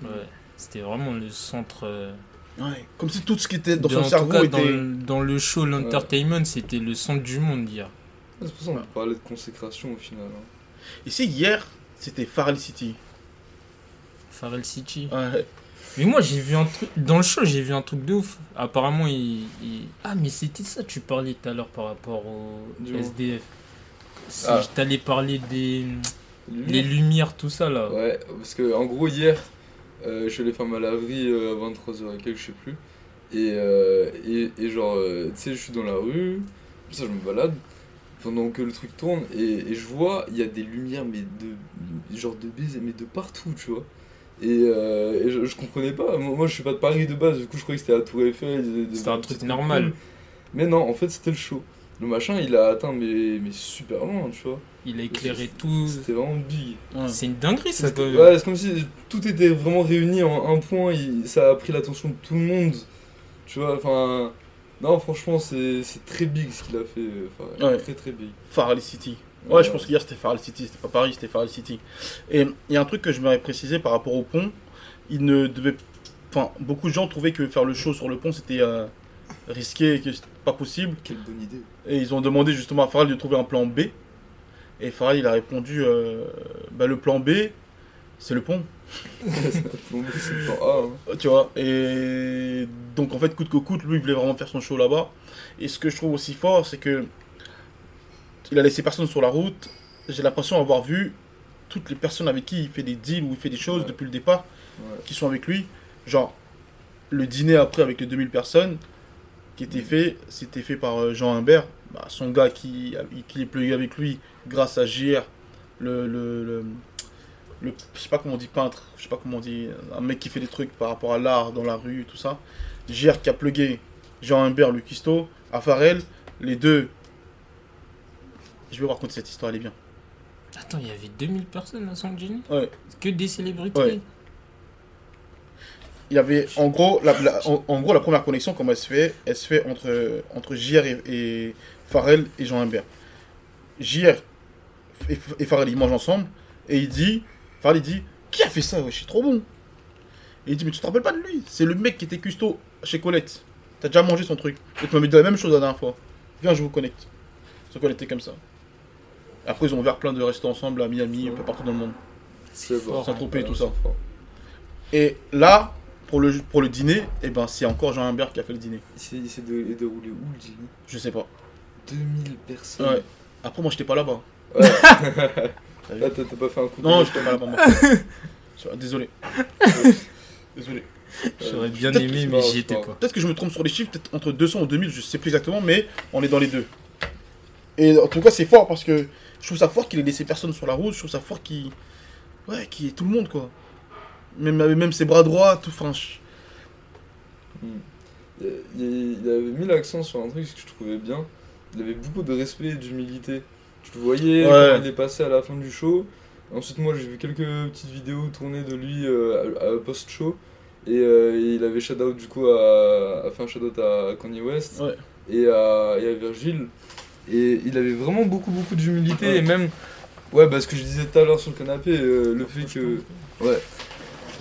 Ouais. C'était vraiment le centre. euh, Ouais, comme si tout ce qui était dans de- son en tout cerveau cas, était. dans, le, dans le show, l'entertainment, c'était le centre du monde hier. C'est pour ça qu'on parlait de consécration au final. hein. Et si hier, c'était Pharrell City. Pharrell City. Ouais. Mais moi, j'ai vu un truc. Dans le show, j'ai vu un truc de ouf. Apparemment, il. il- Ah, mais c'était ça, tu parlais tout à l'heure par rapport au Du- SDF. Si Ah. je t'allais parler des. Lumière. Les lumières, tout ça là. Ouais, parce que en gros hier, Euh, je suis allé faire ma laverie euh, à 23h et quelques, je sais plus. Et, euh, et, et genre, euh, tu sais, je suis dans la rue, ça je me balade, pendant que le truc tourne, et, et je vois, il y a des lumières, mais de, genre de baiser, mais de partout, tu vois. Et, euh, et je, je comprenais pas, moi, moi, je suis pas de Paris de base, du coup je croyais que c'était la Tour Eiffel. C'était un truc normal. cool. Mais non, en fait c'était le show. Le machin il a atteint mais, mais super loin, tu vois. Il a éclairé tout. C'était vraiment big. Ouais. C'est une dinguerie ça. Ouais, c'est comme si tout était vraiment réuni en un point, il- ça a pris l'attention de tout le monde. Tu vois, enfin. Non, franchement, c'est c'est très big ce qu'il a fait. Enfin, Ouais. Très très big. Farley City. Ouais, je pense qu'hier c'était Farley City, c'était pas Paris, c'était Farley City. Et il y a un truc que je m'aurais précisé par rapport au pont. Il ne devait. Enfin, beaucoup de gens trouvaient que faire le show sur le pont c'était euh, risqué et que c'était pas possible. Quelle bonne idée. Et ils ont demandé justement à Farrell de trouver un plan B. Et Farrell il a répondu euh, bah, le plan B, c'est le pont. [laughs] Tu vois, et donc en fait, coûte que coûte, lui, il voulait vraiment faire son show là-bas. Et ce que je trouve aussi fort, c'est que il a laissé personne sur la route. J'ai l'impression d'avoir vu toutes les personnes avec qui il fait des deals ou il fait des choses Ouais. depuis le départ Ouais. qui sont avec lui. Genre, le dîner après avec les 2000 personnes qui était fait, c'était fait par euh, Jean Humbert, bah, son gars qui, qui est plugué avec lui grâce à JR, le, le, le, le- je sais pas comment on dit peintre, je sais pas comment on dit, un mec qui fait des trucs par rapport à l'art dans la rue, tout ça. JR qui a plugué Jean Humbert, Lucisto, à Farrell, les deux. Je vais vous raconter cette histoire, elle est bien. Attends, il y avait 2000 personnes à San Gini Ouais. Que des célébrités Ouais. Il y avait, en gros, la, la- en, en gros, la première connexion, comment elle se fait? Elle se fait entre, entre JR et, et Pharrell et Jean Humbert. JR et, et Pharrell, ils mangent ensemble, et il dit, Pharrell, il dit, qui a fait ça? Ouais, c'est trop bon. Et il dit, mais tu te rappelles pas de lui? C'est le mec qui était custo chez Colette. T'as déjà mangé son truc. Et tu m'avais dit la même chose la dernière fois. Viens, je vous connecte. Sauf qu'on était comme ça. Après, ils ont ouvert plein de restos ensemble à Miami, un peu partout dans le monde. C'est fort, fort. Saint-Tropez et tout c'est ça. Et là, pour le, pour le dîner, eh ben, c'est encore Jean Humbert qui a fait le dîner. Il s'est il s'est dé- déroulé où le dîner? Je sais pas. 2000 personnes. Ouais. Après, moi, j'étais pas là-bas. Ouais. [laughs] Là, t'as pas fait un coup de Non, j'étais pas là-bas, [laughs] moi. Désolé. Désolé. J'aurais bien Peut-être aimé, que c'est mais j'y c'est étais pas. Peut-être que je me trompe sur les chiffres, peut-être entre 200 ou 2000, je sais plus exactement, mais on est dans les deux. Et en tout cas, c'est fort parce que je trouve ça fort qu'il ait laissé personne sur la route. Je trouve ça fort qu'il. Ouais, qu'il ait tout le monde, quoi. Même, même ses bras droits, tout. Enfin, je- Il, avait mis l'accent sur un truc que je trouvais bien. Il avait beaucoup de respect et d'humilité. Tu le voyais Ouais. il est passé à la fin du show. Ensuite, moi, j'ai vu quelques petites vidéos tournées de lui euh, à, à post-show. Et euh, il avait shout-out du coup à, a fait un shout-out à Kanye West Ouais. et, à, et à Virgil. Et il avait vraiment beaucoup, beaucoup d'humilité. Ouais. Et même, ouais, bah, ce que je disais tout à l'heure sur le canapé, euh, le fait que. Ouais.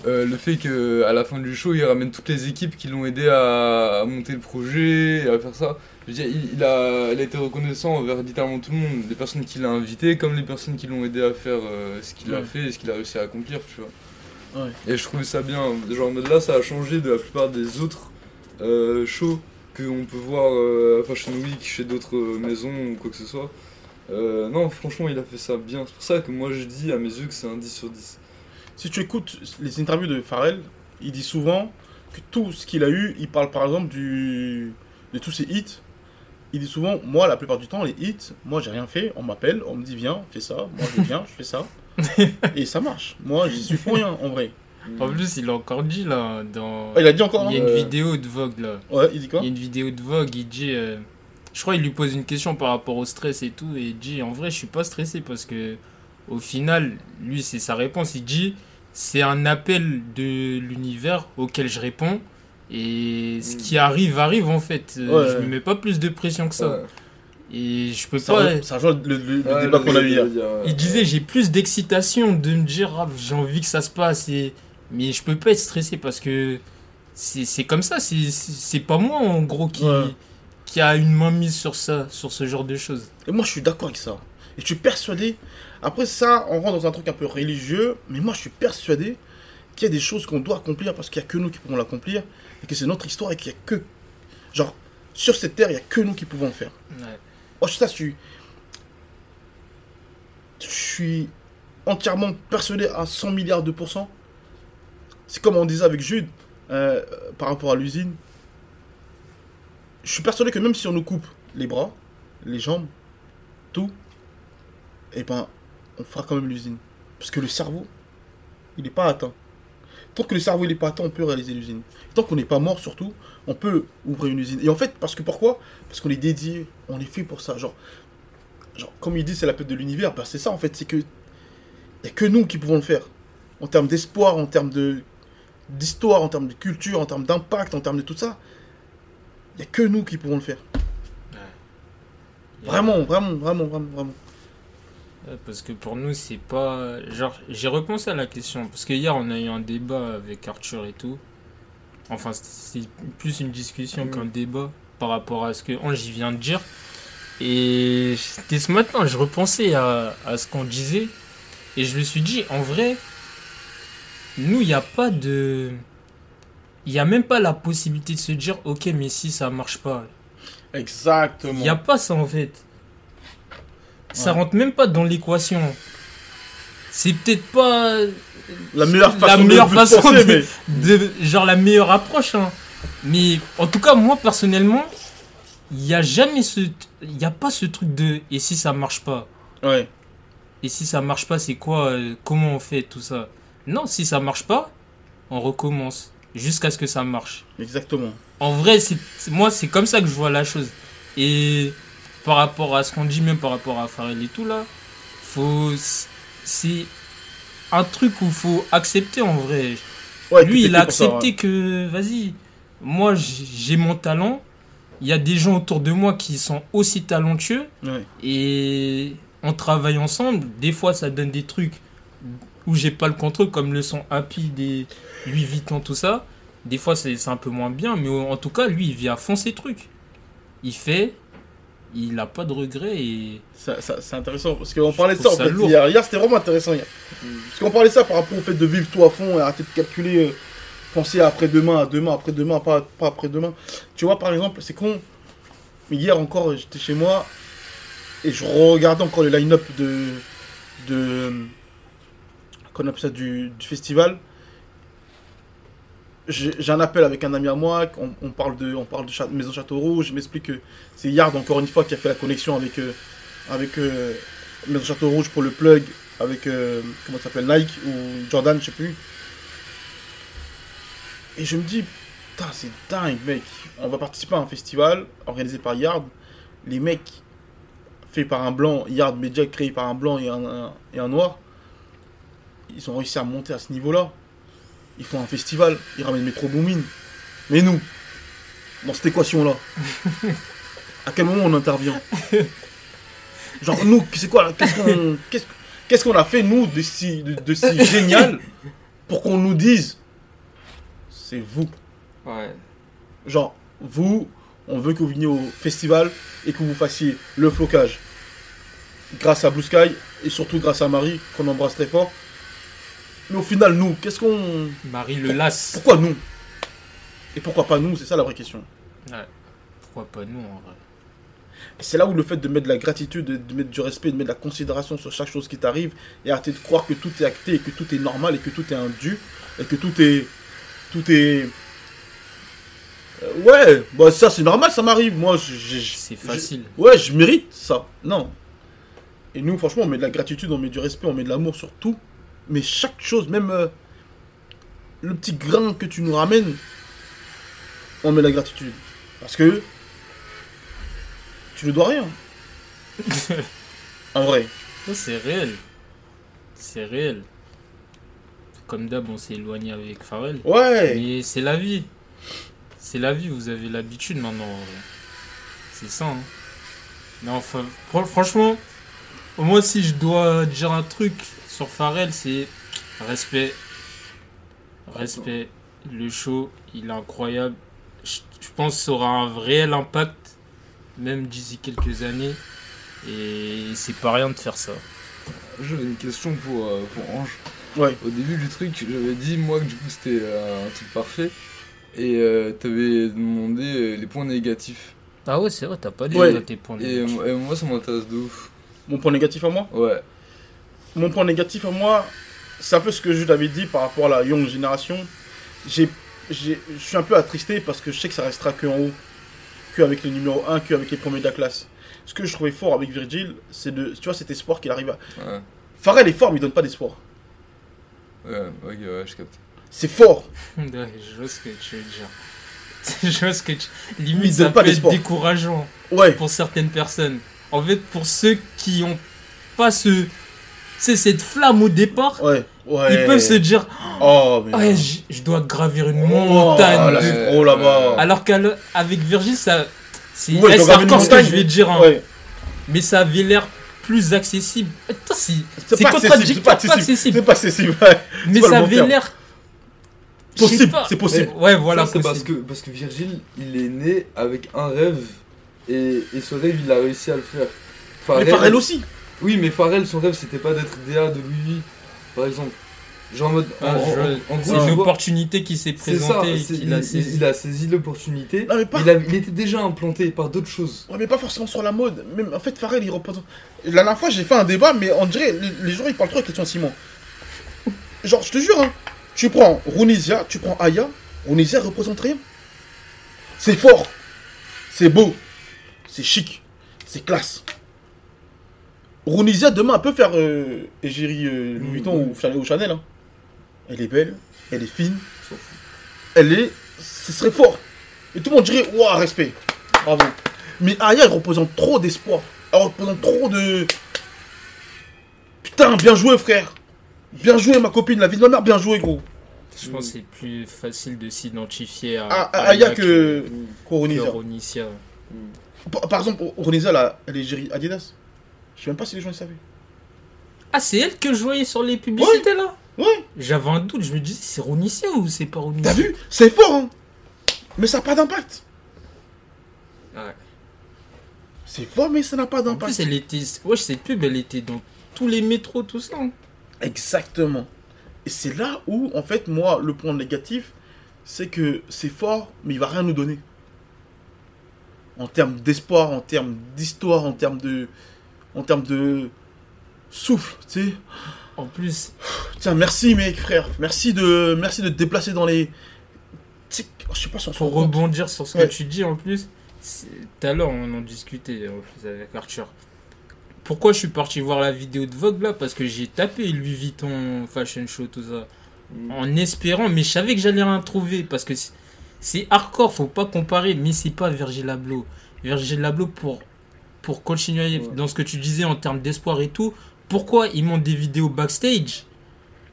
Euh, le fait que à la fin du show, il ramène toutes les équipes qui l'ont aidé à, à monter le projet et à faire ça. Je veux dire, il, il a, il a été reconnaissant envers littéralement tout le monde, les personnes qui l'a invité, comme les personnes qui l'ont aidé à faire euh, ce qu'il a fait et ce qu'il a réussi à accomplir, tu vois. Ouais. Et je trouvais ça bien. Genre, en mode là, ça a changé de la plupart des autres euh, shows qu'on peut voir euh, à Fashion Week, chez d'autres maisons ou quoi que ce soit. Euh, non, franchement, il a fait ça bien. C'est pour ça que moi, je dis à mes yeux que c'est un 10 sur 10. Si tu écoutes les interviews de Pharrell, il dit souvent que tout ce qu'il a eu, il parle par exemple du, de tous ses hits. Il dit souvent, moi la plupart du temps, les hits, moi j'ai rien fait, on m'appelle, on me dit viens, fais ça, moi je viens, je fais ça. [laughs] Et ça marche. Moi j'y suis pour rien en vrai. En plus, il a encore dit là, dans. Ah, il a dit encore, Il y a non une Euh, vidéo de Vogue là. Ouais, il dit quoi Il y a une vidéo de Vogue, il dit. euh, je crois qu'il lui pose une question par rapport au stress et tout, et il dit en vrai, je suis pas stressé parce que au final, lui, c'est sa réponse. Il dit c'est un appel de l'univers auquel je réponds, et ce Mm. qui arrive, arrive en fait. Euh, Ouais, je ouais. me mets pas plus de pression que ça. Ouais. Et je peux Ça, pas. ça rejoint le, le- le Ouais, débat qu'on a eu hier. Il disait j'ai plus d'excitation de me dire ah, j'ai envie que ça se passe et mais je peux pas être stressé parce que c'est c'est comme ça c'est pas moi en gros qui Ouais. qui a une main mise sur ça sur ce genre de choses. Et moi je suis d'accord avec ça. Et je suis persuadé. Après ça, on rentre dans un truc un peu religieux, mais moi je suis persuadé qu'il y a des choses qu'on doit accomplir parce qu'il n'y a que nous qui pouvons l'accomplir et que c'est notre histoire et qu'il n'y a que. Genre, sur cette terre, il n'y a que nous qui pouvons le faire. Oh, ça, je suis. Je suis entièrement persuadé à 100 milliards de pourcents c'est comme on disait avec Jude, euh, par rapport à l'usine. Je suis persuadé que même si on nous coupe les bras, les jambes, tout, et ben, on fera quand même l'usine. Parce que le cerveau, il n'est pas atteint. Tant que le cerveau n'est pas atteint, on peut réaliser l'usine. Tant qu'on n'est pas mort, surtout, on peut ouvrir une usine. Et en fait, parce que pourquoi? Parce qu'on est dédié, on est fait pour ça. Genre, genre comme il dit, c'est la pète de l'univers. Bah, c'est ça en fait, c'est que il n'y a que nous qui pouvons le faire. En termes d'espoir, en termes de d'histoire, en termes de culture, en termes d'impact, en termes de tout ça. Il n'y a que nous qui pouvons le faire. Vraiment, vraiment, vraiment, vraiment, vraiment. Parce que pour nous, c'est pas. Genre, j'ai repensé à la question. Parce que hier, on a eu un débat avec Arthur et tout. Enfin, c'est plus une discussion qu'un débat par rapport à ce que Ange vient de dire. Et c'était ce matin, je repensais à, à ce qu'on disait. Et je me suis dit, en vrai, nous, il n'y a pas de. Il n'y a même pas la possibilité de se dire, ok, mais si ça marche pas. Exactement. Il n'y a pas ça en fait. Ça rentre même pas dans l'équation. C'est peut-être pas La meilleure La façon, de- meilleure de, façon penser, de- mais de, genre la meilleure approche. hein. Mais en tout cas, moi personnellement, il n'y a jamais ce. Il n'y a pas ce truc de. Et si ça marche pas? Ouais. Et si ça marche pas, c'est quoi euh, Comment on fait tout ça? Non, si ça marche pas, on recommence. Jusqu'à ce que ça marche. Exactement. En vrai, c'est moi, c'est comme ça que je vois la chose. Et par rapport à ce qu'on dit, même par rapport à Pharrell et tout là, faut, c'est un truc où faut accepter en vrai. Ouais, Lui, il a ça, accepté ouais. que, vas-y, moi j'ai j'ai mon talent. Il y a des gens autour de moi qui sont aussi talentueux Ouais. et on travaille ensemble. Des fois, ça donne des trucs où j'ai pas le contrôle, comme le son Happy des Louis Vuitton, tout ça. Des fois, c'est un peu moins bien, mais en tout cas, lui, il vient à fond ses trucs. Il fait, il a pas de regrets et c'est intéressant parce qu'on parlait de ça en fait. lourd. Hier, hier, c'était vraiment intéressant. Hier. Parce qu'on parlait de ça par rapport au fait de vivre tout à fond et arrêter de calculer, euh, penser à après-demain, à demain, après-demain, pas, pas après-demain. Tu vois, par exemple, c'est con. Hier encore, j'étais chez moi et je regardais encore le line-up de. de qu'on appelle ça du, festival. J'ai un appel avec un ami à moi, on, parle de, Maison Château Rouge, je m'explique que c'est Yard encore une fois qui a fait la connexion avec, euh, euh, Maison Château Rouge pour le plug, avec, euh, comment s'appelle, Nike ou Jordan, je sais plus. Et je me dis, putain, c'est dingue, mec. On va participer à un festival organisé par Yard. Les mecs, faits par un blanc, Yard Media créé par un blanc et un noir, ils ont réussi à monter à ce niveau-là. Ils font un festival, ils ramènent Metro Boomin. Mais nous, dans cette équation-là, à quel moment on intervient? Genre, nous, c'est quoi là Qu'est-ce qu'on qu'est-ce, qu'est-ce qu'on a fait, nous, de si, de, de si génial pour qu'on nous dise c'est vous? Ouais. Genre, vous, on veut que vous veniez au festival et que vous fassiez le flocage. Grâce à Blue Sky et surtout grâce à Marie, qu'on embrasse très fort. Mais au final, nous, qu'est-ce qu'on. Marie le lasse. Pourquoi nous? Et pourquoi pas nous? C'est ça la vraie question. Pourquoi pas nous en vrai? Et c'est là où le fait de mettre de la gratitude, de, mettre du respect, de mettre de la considération sur chaque chose qui t'arrive et arrêter de croire que tout est acté et que tout est normal et que tout est un dû et que tout est. Tout est. Euh, ouais, bah ça c'est normal, ça m'arrive. Moi, je- C'est facile. Ouais, je mérite ça. Non. Et nous, franchement, on met de la gratitude, on met du respect, on met de l'amour sur tout. Mais chaque chose, même euh, le petit grain que tu nous ramènes, on met la gratitude. Parce que tu ne dois rien. [laughs] en vrai. Non, c'est réel. C'est réel. Comme d'hab, on s'est éloigné avec Pharrell. Ouais. Mais c'est la vie. C'est la vie, vous avez l'habitude maintenant. C'est ça. hein. Fran- franchement, moi si je dois dire un truc sur Pharrell, c'est respect. Respect. Le show, il est incroyable. Je, je pense que ça aura un réel impact, même d'ici quelques années. Et c'est pas rien de faire ça. J'avais une question pour, euh, pour Ange. Ouais. Au début du truc, j'avais dit moi que du coup c'était euh, un truc parfait. Et euh, t'avais demandé les points négatifs. Ah ouais, c'est vrai, t'as pas dit Ouais. tes points Et, négatifs. euh, et moi ça m'intéresse de ouf. Mon point négatif à moi Ouais. Mon point négatif à moi, c'est un peu ce que je t'avais dit par rapport à la young génération. J'ai, j'ai, je suis un peu attristé parce que je sais que ça restera que en haut, que avec les numéros 1, que avec les premiers de la classe. Ce que je trouvais fort avec Virgil, c'est de, tu vois, cet espoir qu'il arrive à. Ouais, Pharrell est fort, mais il donne pas d'espoir. ouais, ok, ouais, je capte. C'est fort. [laughs] Ouais, je vois ce que tu veux dire. [laughs] Je vois ce que tu... Il Limite, donne ça pas peut être décourageant Ouais. pour certaines personnes. En fait, pour ceux qui ont pas ce... C'est cette flamme au départ, Ouais. Ouais. ils peuvent se dire Oh, mais. Ouais, j- je dois gravir une Oh, montagne. là, de- c'est trop là-bas. Alors qu'avec Virgile, ça. C'est Ouais, encore ce que montagne. je vais dire, hein. Ouais. mais ça avait l'air plus accessible. Attends, c'est C'est c'est pas accessible. C'est contradictoire, pas accessible. accessible. C'est pas accessible. ouais. mais ça bon avait l'air. Possible. C'est possible. Ouais, voilà. Ça, c'est parce possible. que, parce que Virgile, il est né avec un rêve et, et ce rêve, il a réussi à le faire. Mais Pharrell aussi. Oui, mais Pharrell, son rêve, c'était pas d'être DA de Louis par exemple. Genre en mode. Ah, C'est une opportunité qui s'est ça, présentée. il, a il- saisi. il a saisi l'opportunité. Pas. Il, était déjà implanté par d'autres choses. Ouais, mais pas forcément sur la mode. Même, en fait, Pharrell, il représente. La dernière fois, j'ai fait un débat, mais on dirait, les, les gens, ils parlent trop avec les Simon. Genre, je te jure, hein, tu prends Runisia, tu prends Aya, Runisia représente rien. C'est fort, c'est beau, c'est chic, c'est classe. Runisia, demain, elle peut faire euh, égérie euh, Louis Vuitton ou, Chanel, ou Chanel. hein. Elle est belle, elle est fine, elle est. Ce serait fort. Et tout le monde dirait, waouh, respect. Bravo. Mais Aya, elle représente trop d'espoir. Elle représente trop de. Putain, bien joué, frère. Bien joué, ma copine. La vie de ma mère, bien joué, gros. Je pense que c'est plus facile de s'identifier à, à Aya que. que Coronisia. Ronisia. Par, exemple, Ronisia, là, elle est gérée Adidas. Je sais même pas si les gens le savaient. Ah, c'est elle que je voyais sur les publicités là Ouais. J'avais un doute, je me disais c'est Ronisia ou c'est pas Ronisia T'as vu C'est fort, hein. Mais ça n'a pas d'impact. Ouais. C'est fort, mais ça n'a pas En plus, d'impact. elle était. Wesh, cette pub, elle était dans tous les métros, tout ça. hein. Exactement. Et c'est là où, en fait, moi, le point négatif, c'est que c'est fort, mais il va rien nous donner. En termes d'espoir, en termes d'histoire, en termes de. En termes de. Souffle, tu sais. En plus, Tiens, merci, mec, frère. Merci de, merci de te déplacer dans les. Tu sais, je sais pas si on pour rebondir sur ce Ouais. que tu dis, en plus, tout à l'heure, on en discutait en plus, avec Arthur. Pourquoi je suis parti voir la vidéo de Vogue là? Parce que j'ai tapé Louis Vuitton Fashion Show, tout ça. En espérant, mais je savais que j'allais rien trouver. Parce que c'est- hardcore, faut pas comparer. Mais c'est pas Virgil Abloh. Virgil Abloh, pour, pour continuer Ouais. dans ce que tu disais en termes d'espoir et tout, pourquoi ils montent des vidéos backstage?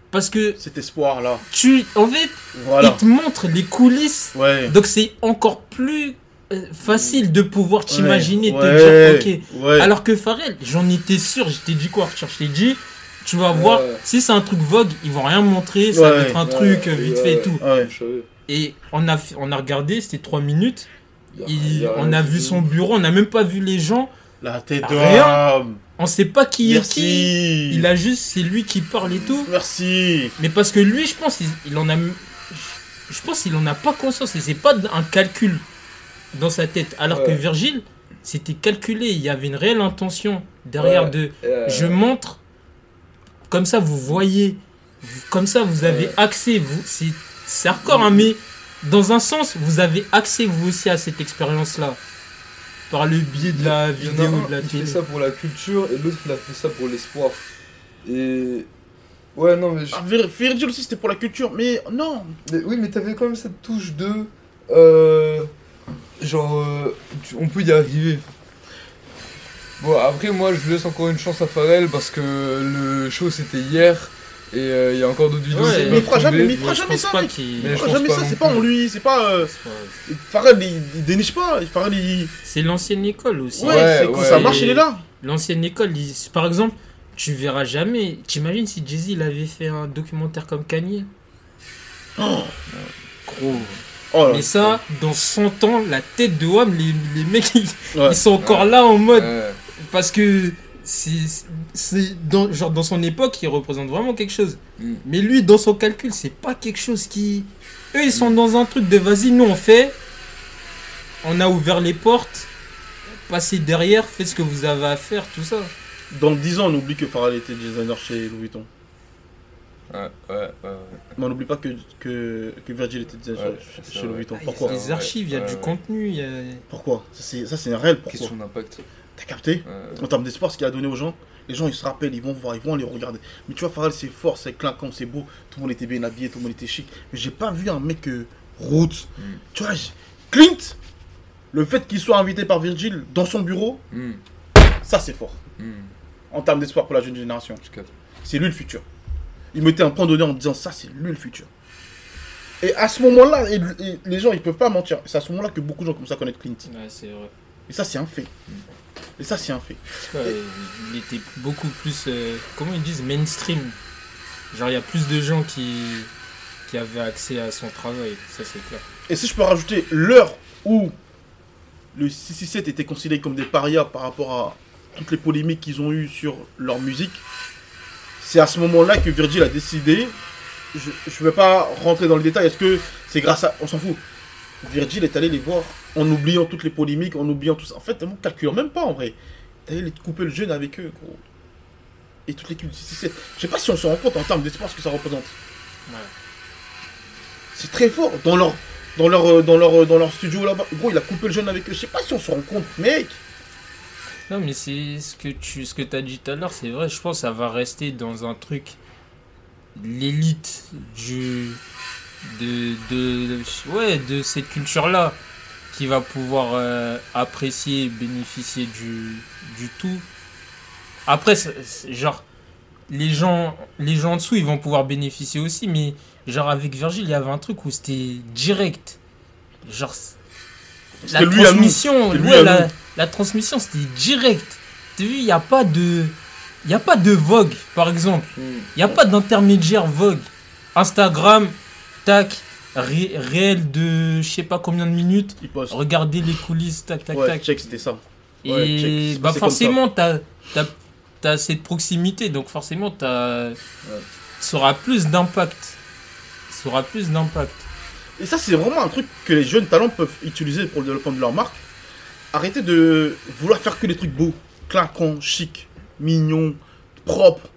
Parce que Cet espoir-là. tu. En fait, Voilà. ils te montrent les coulisses. Ouais. Donc c'est encore plus euh, facile de pouvoir t'imaginer, Ouais, te dire ok. Ouais. Alors que Pharrell, j'en étais sûr, je t'ai dit quoi Arthur? Je t'ai dit, tu vas voir, Ouais. si c'est un truc Vogue, ils vont rien montrer, ça va être un ouais, truc euh, vite ouais, fait et ouais. tout. Et on a, on a regardé, c'était 3 minutes, a- il- a on a vu son bureau, on n'a même pas vu les gens, La tête de Rien. On sait pas qui est qui. Il a juste, c'est lui qui parle et tout. Merci. Mais parce que lui, je pense, il, il en a. Je je pense qu'il en a pas conscience et c'est pas un calcul dans sa tête. Alors que. Virgile, c'était calculé. Il y avait une réelle intention derrière Ouais. de. Euh, Je montre. Comme ça, vous voyez. Comme ça, vous avez Ouais. accès. Vous, c'est, c'est hardcore, hein, mais dans un sens, vous avez accès vous aussi à cette expérience-là. Par le biais de la Il y en a vidéo, un de la télé. fait ça pour la culture et l'autre il a fait ça pour l'espoir. Et. Ouais, non, mais. je- Ah, Vir- Virgil aussi, c'était pour la culture. Mais non. mais oui, mais t'avais quand même cette touche de. euh, genre. euh, tu- on peut y arriver. Bon, après, moi je laisse encore une chance à Pharrell parce que le show c'était hier et euh, il y a encore d'autres vidéos. Ouais, mais il fera jamais- mais il fera jamais ça, pas mec. Il fera jamais pas ça, c'est pas en lui. C'est pas. euh, il, il déniche pas. Il. C'est l'ancienne école aussi. Ouais, Ouais, c'est quand ouais. ça marche, il est là. L'ancienne école, il- par exemple, tu verras jamais. T'imagines si Jay-Z il avait fait un documentaire comme Kanye? Oh, Gros. oh. Mais ça, dans 100 ans, la tête de Wham, les, les mecs, ils, Ouais. ils sont encore là en mode. Ouais. Parce que c'est. c'est dans, genre, dans son époque, il représente vraiment quelque chose. Mm. Mais lui, dans son calcul, c'est pas quelque chose qui. Eux, ils sont dans un truc de vas-y, nous on fait. On a ouvert les portes. Passez derrière, faites ce que vous avez à faire, tout ça. Dans 10 ans, on oublie que Pharrell était designer chez Louis Vuitton. Ouais, ouais, ouais. ouais. Mais on n'oublie pas que, que, que Virgil était designer Ouais, chez. Louis Vuitton. Ah, Pourquoi Il y a des archives, il y a Ouais, du ouais. contenu. y a- Pourquoi? Ça, c'est ça, c'est un réel pourquoi? Question d'impact. T'as capté. En termes d'espoir, ce qu'il a donné aux gens, les gens ils se rappellent, ils vont voir, ils vont aller regarder. Mais tu vois, Pharrell, c'est fort, c'est clinquant, c'est beau, tout le monde était bien habillé, tout le monde était chic. Mais j'ai pas vu un mec euh, route. Mm. Tu vois, Clint, le fait qu'il soit invité par Virgil dans son bureau, Hmm, ça c'est fort. hmm, En termes d'espoir pour la jeune génération. C'est lui le futur. Il mettait un point donné en disant ça, c'est lui le futur. Et à ce moment-là, les gens ils peuvent pas mentir. C'est à ce moment-là que beaucoup de gens commencent à connaître Clint. Ouais, c'est vrai. Et ça, c'est un fait. Et ça, c'est un fait. Ouais, il était beaucoup plus, euh, comment ils disent, mainstream. Genre, il y a plus de gens qui, qui avaient accès à son travail, ça c'est clair. Et si je peux rajouter l'heure où le 667 était considéré comme des parias par rapport à toutes les polémiques qu'ils ont eues sur leur musique, c'est à ce moment-là que Virgil a décidé. Je ne vais pas rentrer dans le détail. Est-ce que c'est grâce à. On s'en fout. Virgil est allé les voir en oubliant toutes les polémiques, en oubliant tout ça. En fait, en calculant même pas en vrai. Il est allé les couper le jeûne avec eux, gros. Et toute l'équipe du 667. Je sais pas si on se rend compte en termes d'espoir ce que ça représente. Ouais. C'est très fort. Dans leur, dans leur, euh, dans leur, euh, dans leur studio là-bas. Gros, il a coupé le jeune avec eux. Je sais pas si on se rend compte, mec. Non, mais c'est ce que tu ce que as dit tout à l'heure, c'est vrai, je pense que ça va rester dans un truc. L'élite du. De, de, ouais, de cette culture-là qui va pouvoir euh, apprécier, bénéficier du, du tout. Après, genre, les gens, les gens en dessous, ils vont pouvoir bénéficier aussi, mais genre avec Virgile, il y avait un truc où c'était direct. Genre, la transmission, lui ouais, la, transmission, c'était direct. T'as vu, il n'y a pas de. Il n'y a pas de vogue, par exemple. Hmm. Il n'y a pas d'intermédiaire vogue. Instagram, tac, ré- réel de je sais pas combien de minutes. Regardez les coulisses, tac, tac, Ouais, tac. check, c'était ça. Et Ouais, check. bah forcément, t'as as, cette proximité, donc forcément, t'as ça aura plus d'impact. Ça aura plus d'impact. Et ça, c'est vraiment un truc que les jeunes talents peuvent utiliser pour le développement de leur marque. Arrêtez de vouloir faire que des trucs beaux, claquants, chic, mignons, propres,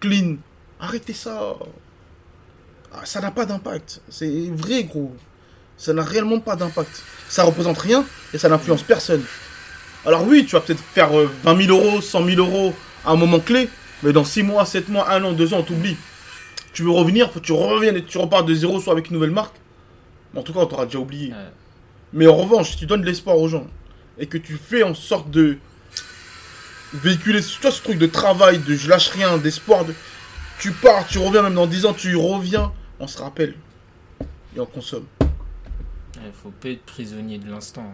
clean. Arrêtez ça. Ah, Ça n'a pas d'impact. C'est vrai, gros. Ça n'a réellement pas d'impact. Ça représente rien et ça n'influence personne. Alors oui, tu vas peut-être faire euh, 20 000 euros, 100 000 euros à un moment clé, mais dans 6 mois, 7 mois, 1 an, 2 ans, on t'oublie. Tu veux revenir, faut que tu reviennes et tu repars de zéro, soit avec une nouvelle marque. Mais en tout cas, on t'aura déjà oublié. Ouais. Mais en revanche, si tu donnes de l'espoir aux gens et que tu fais en sorte de véhiculer tu vois, ce truc de travail, de je lâche rien, d'espoir, de... tu pars, tu reviens, même dans 10 ans, tu reviens, on se rappelle et on consomme. Il faut pas être prisonnier de l'instant.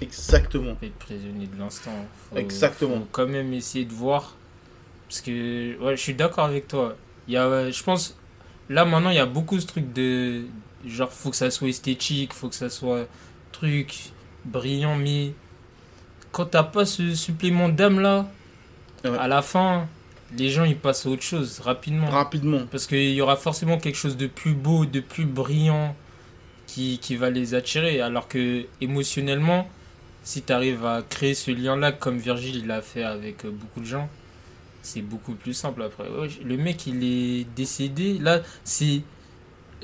Exactement. Faut être prisonnier de l'instant. Exactement. Faut quand même essayer de voir. Parce que ouais, je suis d'accord avec toi. Il y a, je pense, là maintenant, il y a beaucoup ce truc de. Genre, faut que ça soit esthétique, faut que ça soit truc brillant, mais quand t'as pas ce supplément d'âme là, Ouais. à la fin, les gens ils passent à autre chose rapidement. Rapidement. Parce qu'il y aura forcément quelque chose de plus beau, de plus brillant qui, qui va les attirer. Alors que émotionnellement, si tu arrives à créer ce lien-là, comme Virgile l'a fait avec euh, beaucoup de gens, c'est beaucoup plus simple après. Le mec, il est décédé. Là, c'est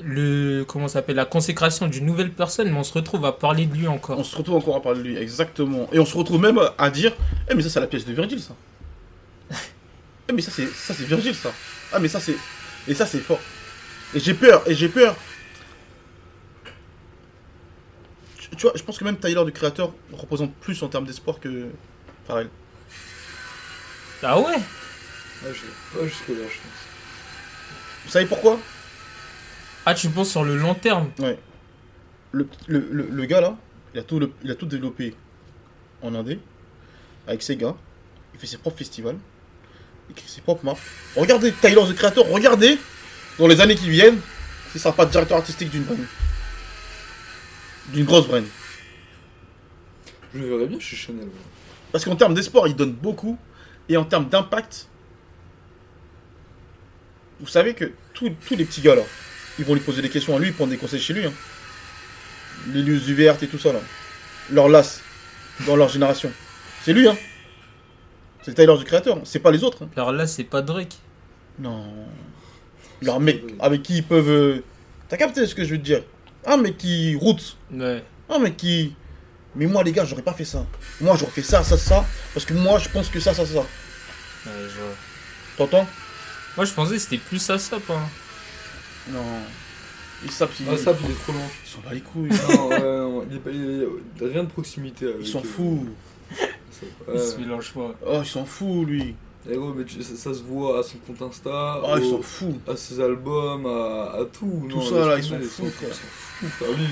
le comment s'appelle la consécration d'une nouvelle personne, mais on se retrouve à parler de lui encore. On se retrouve encore à parler de lui, exactement. Et on se retrouve même à dire Eh, mais ça, c'est la pièce de Virgile, ça. Eh, mais ça, c'est ça c'est Virgile, ça. Ah, mais ça, c'est. Et ça, c'est fort. Et j'ai peur, et j'ai peur. Tu, tu vois, je pense que même Tyler, du créateur, représente plus en termes d'espoir que Pharrell. Ah ouais? Ouais, je pas jusque-là, je pense. Vous savez pourquoi? Ah, tu penses sur le long terme? Ouais. Le, le, le, le gars là, il a, tout le- il a tout développé en Indé, avec ses gars. Il fait ses propres festivals. Crée ses propres marques. Regardez Tyler the Creator, regardez dans les années qui viennent si ça sera pas directeur artistique d'une brand. D'une grosse brand. Je le verrais bien chez Chanel. Parce qu'en termes d'espoir, il donne beaucoup. Et en termes d'impact, vous savez que tous tous les petits gars là, ils vont lui poser des questions à lui, prendre des conseils chez lui. Hein. Les Luz UVRT et tout ça là. Leur las dans leur génération. C'est lui, hein. C'est Tyler du créateur, c'est pas les autres. hein. Alors là, c'est pas Drake. Non. Leur mec avec qui ils peuvent. euh, T'as capté ce que je veux te dire? Un mec qui route. Ouais. Un mec qui. Mais moi, les gars, j'aurais pas fait ça. Moi, j'aurais fait ça, ça, ça. Parce que moi, je pense que ça, ça, ça. Ouais, je vois. T'entends? Moi, je pensais que c'était plus ça, ça, pas. Non. Ils savent qu'ils Ah, ça, il est trop loin. ils s'en bat les couilles. Non, ouais, non, il y a pas- il rien de proximité avec Ils s'en foutent. Il se ouais. mélange pas. Oh, il s'en fout, lui. Eh gros, mais tu- ça, ça se voit à son compte Insta, Oh, il au- s'en fout. à ses albums, à, à tout. Tout non, ça, là, ils tomber, s'en foutent, Ils frère. Lui,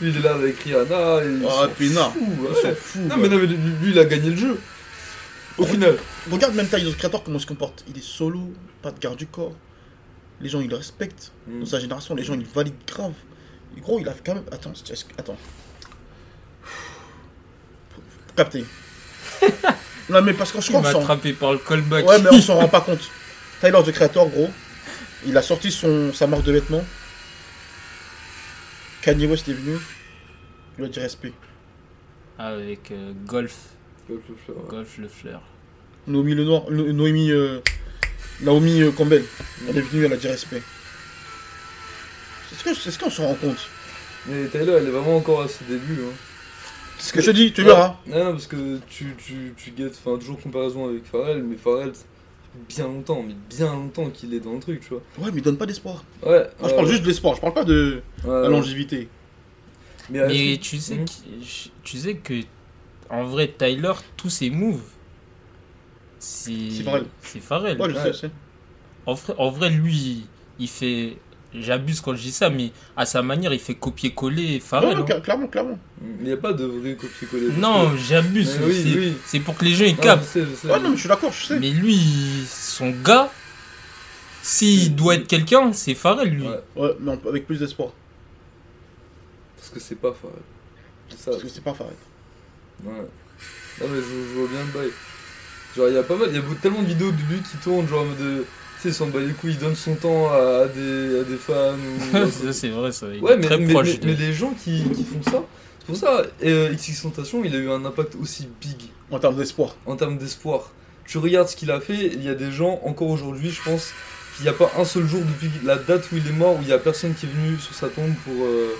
lui, il est là avec Rihanna. Il Ah, fout, Il s'en fout. Non, mais non, mais lui, lui, il a gagné le jeu. Au final. Regarde même Tyler Creator comment il se comporte. Il est solo, pas de garde du corps. Les gens ils le respectent. Mm. Dans sa génération, les gens ils valident grave. Et gros, il a quand même. Attends, attends. [laughs] Non mais parce qu'on se comprend. attrapé par le callback. Ouais, mais on s'en [laughs] rend pas compte. Tyler the Creator, gros, il a sorti son, sa marque de vêtements. Kanye West est venu. Il lui a dit respect. Avec euh, Golf. Golf le fleur, ouais. Golf le fleur. Noémie Lenoir, No- Noémie, euh, Naomi euh, Campbell, elle est venue, elle a dit respect. C'est ce que- c'est ce qu'on se rend compte. Mais Tyler, elle est vraiment encore à ses débuts. Hein. C'est ce que je te dis, tu verras. Non, non, parce que tu, tu, tu guettes, enfin, toujours comparaison avec Pharrell, mais Pharrell, ça fait bien longtemps, mais bien longtemps qu'il est dans le truc, tu vois. Ouais, mais donne pas d'espoir. Ouais. Moi, je parle juste de l'espoir, je parle pas de ouais, la longévité. Mais, Mais euh, tu sais, Mhm. que, tu sais que en vrai Tyler tous ses moves c'est C'est Pharrell. C'est Pharrell. Ouais, je sais, je sais. En vrai, en vrai lui il fait j'abuse quand je dis ça mais à sa manière il fait copier-coller Pharrell. ouais, hein. cla- clairement, clairement. Il n'y a pas de vrai copier-coller. Non, j'abuse. Oui, c'est oui. c'est pour que les gens ils Ah, je capent. sais, je sais. Ouais, non, mais je suis d'accord, je sais. Mais lui, son gars, s'il doit être quelqu'un, c'est Pharrell lui. Ouais, Ouais, mais avec plus d'espoir. parce que c'est pas Pharrell. C'est ça. Parce que c'est pas Farid. Ouais. Non, mais je, je vois bien le bail. Genre, il y a pas mal, il y a tellement de vidéos de lui qui tournent, genre, en mode de. Tu sais, bat les couilles, il donne son temps à, des, à des fans. ou- [laughs] ça c'est vrai ça. Il Ouais, est mais, très mais, proche. mais- de- mais les gens qui, qui font ça, c'est pour ça, euh, XXXTentacion, il a eu un impact aussi big En termes d'espoir. en termes d'espoir. Tu regardes ce qu'il a fait, il y a des gens, encore aujourd'hui, je pense, qu'il n'y a pas un seul jour depuis la date où il est mort où il n'y a personne qui est venu sur sa tombe pour. euh,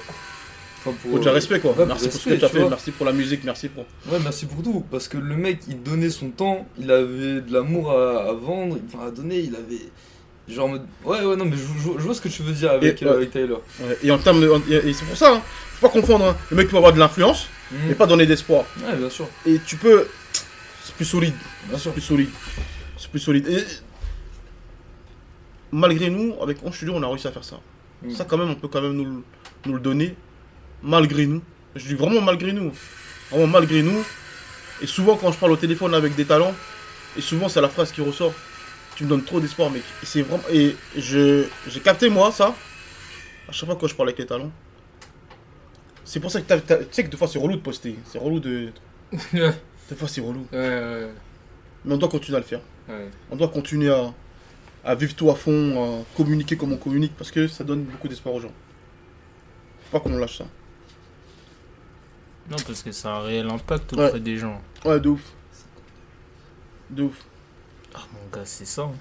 Enfin, pour. Déjà euh, respect, quoi. ouais, merci pour pour ce que tu as fait, vois. merci pour la musique, merci pour. Ouais, merci pour tout. Parce que le mec, il donnait son temps, il avait de l'amour à, à vendre, enfin à donner, il avait. Genre. Ouais, ouais, non, mais je, je- je vois ce que tu veux dire avec, Et, euh, avec. Ouais, Et en termes de. Et et c'est pour ça, hein. faut pas confondre. hein. Le mec peut avoir de l'influence, Mhm. mais pas donner d'espoir. Ouais, bien sûr. Et tu peux. C'est plus solide. Bien sûr. C'est plus solide. C'est plus solide. Et. Malgré nous, avec On Studio, on a réussi à faire ça. Mhm. Ça, quand même, on peut quand même nous, nous le donner. Malgré nous. Je dis vraiment malgré nous. Vraiment malgré nous. Et souvent, quand je parle au téléphone avec des talents, et souvent, c'est la phrase qui ressort. Tu me donnes trop d'espoir, mec. Et c'est vraiment. Et je j'ai capté, moi, ça. À chaque fois que je parle avec les talents. C'est pour ça que tu sais que des fois, c'est relou de poster. C'est relou de. Des fois, c'est relou. ouais, Mais on doit continuer à le faire. On doit continuer à, à vivre tout à fond, à communiquer comme on communique, parce que ça donne beaucoup d'espoir aux gens. Faut pas qu'on lâche ça. Non, parce que ça a un réel impact auprès Ouais. des gens. Ouais, de ouf. De ouf. Ah, mon gars, c'est ça. hein.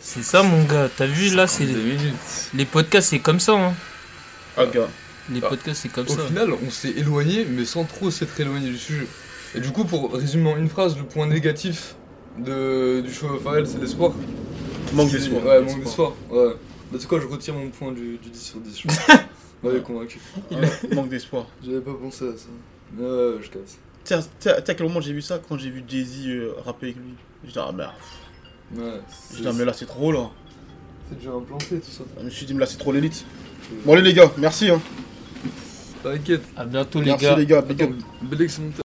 C'est ça, mon gars. T'as vu, là, c'est les podcasts, c'est comme ça. Hein. Ah, gars. Les Ah. podcasts, c'est comme Au ça. final, on s'est éloigné, mais sans trop s'être éloigné du sujet. Et du coup, pour résumer en une phrase, le point négatif de, du show of Pharrell, c'est l'espoir. Manque C'est- d'espoir. Ouais, manque d'espoir. Ouais. Bah, c'est quoi, je retire mon point du, du 10 sur 10. [laughs] Ouais, convaincu. Ouais, manque d'espoir. J'avais pas pensé à ça. Ouais, ouais, je casse. Tu sais, tu sais à quel moment j'ai vu ça Quand j'ai vu Jay-Z euh, rapper avec lui? Je dis, ah merde. Ouais. Je dis, ah, mais là, c'est trop là. C'est déjà implanté tout ça. Je me suis dit, mais là, c'est trop l'élite. Bon, allez, les gars, merci. Hein. T'inquiète. À bientôt, les Merci, gars. les gars. big up.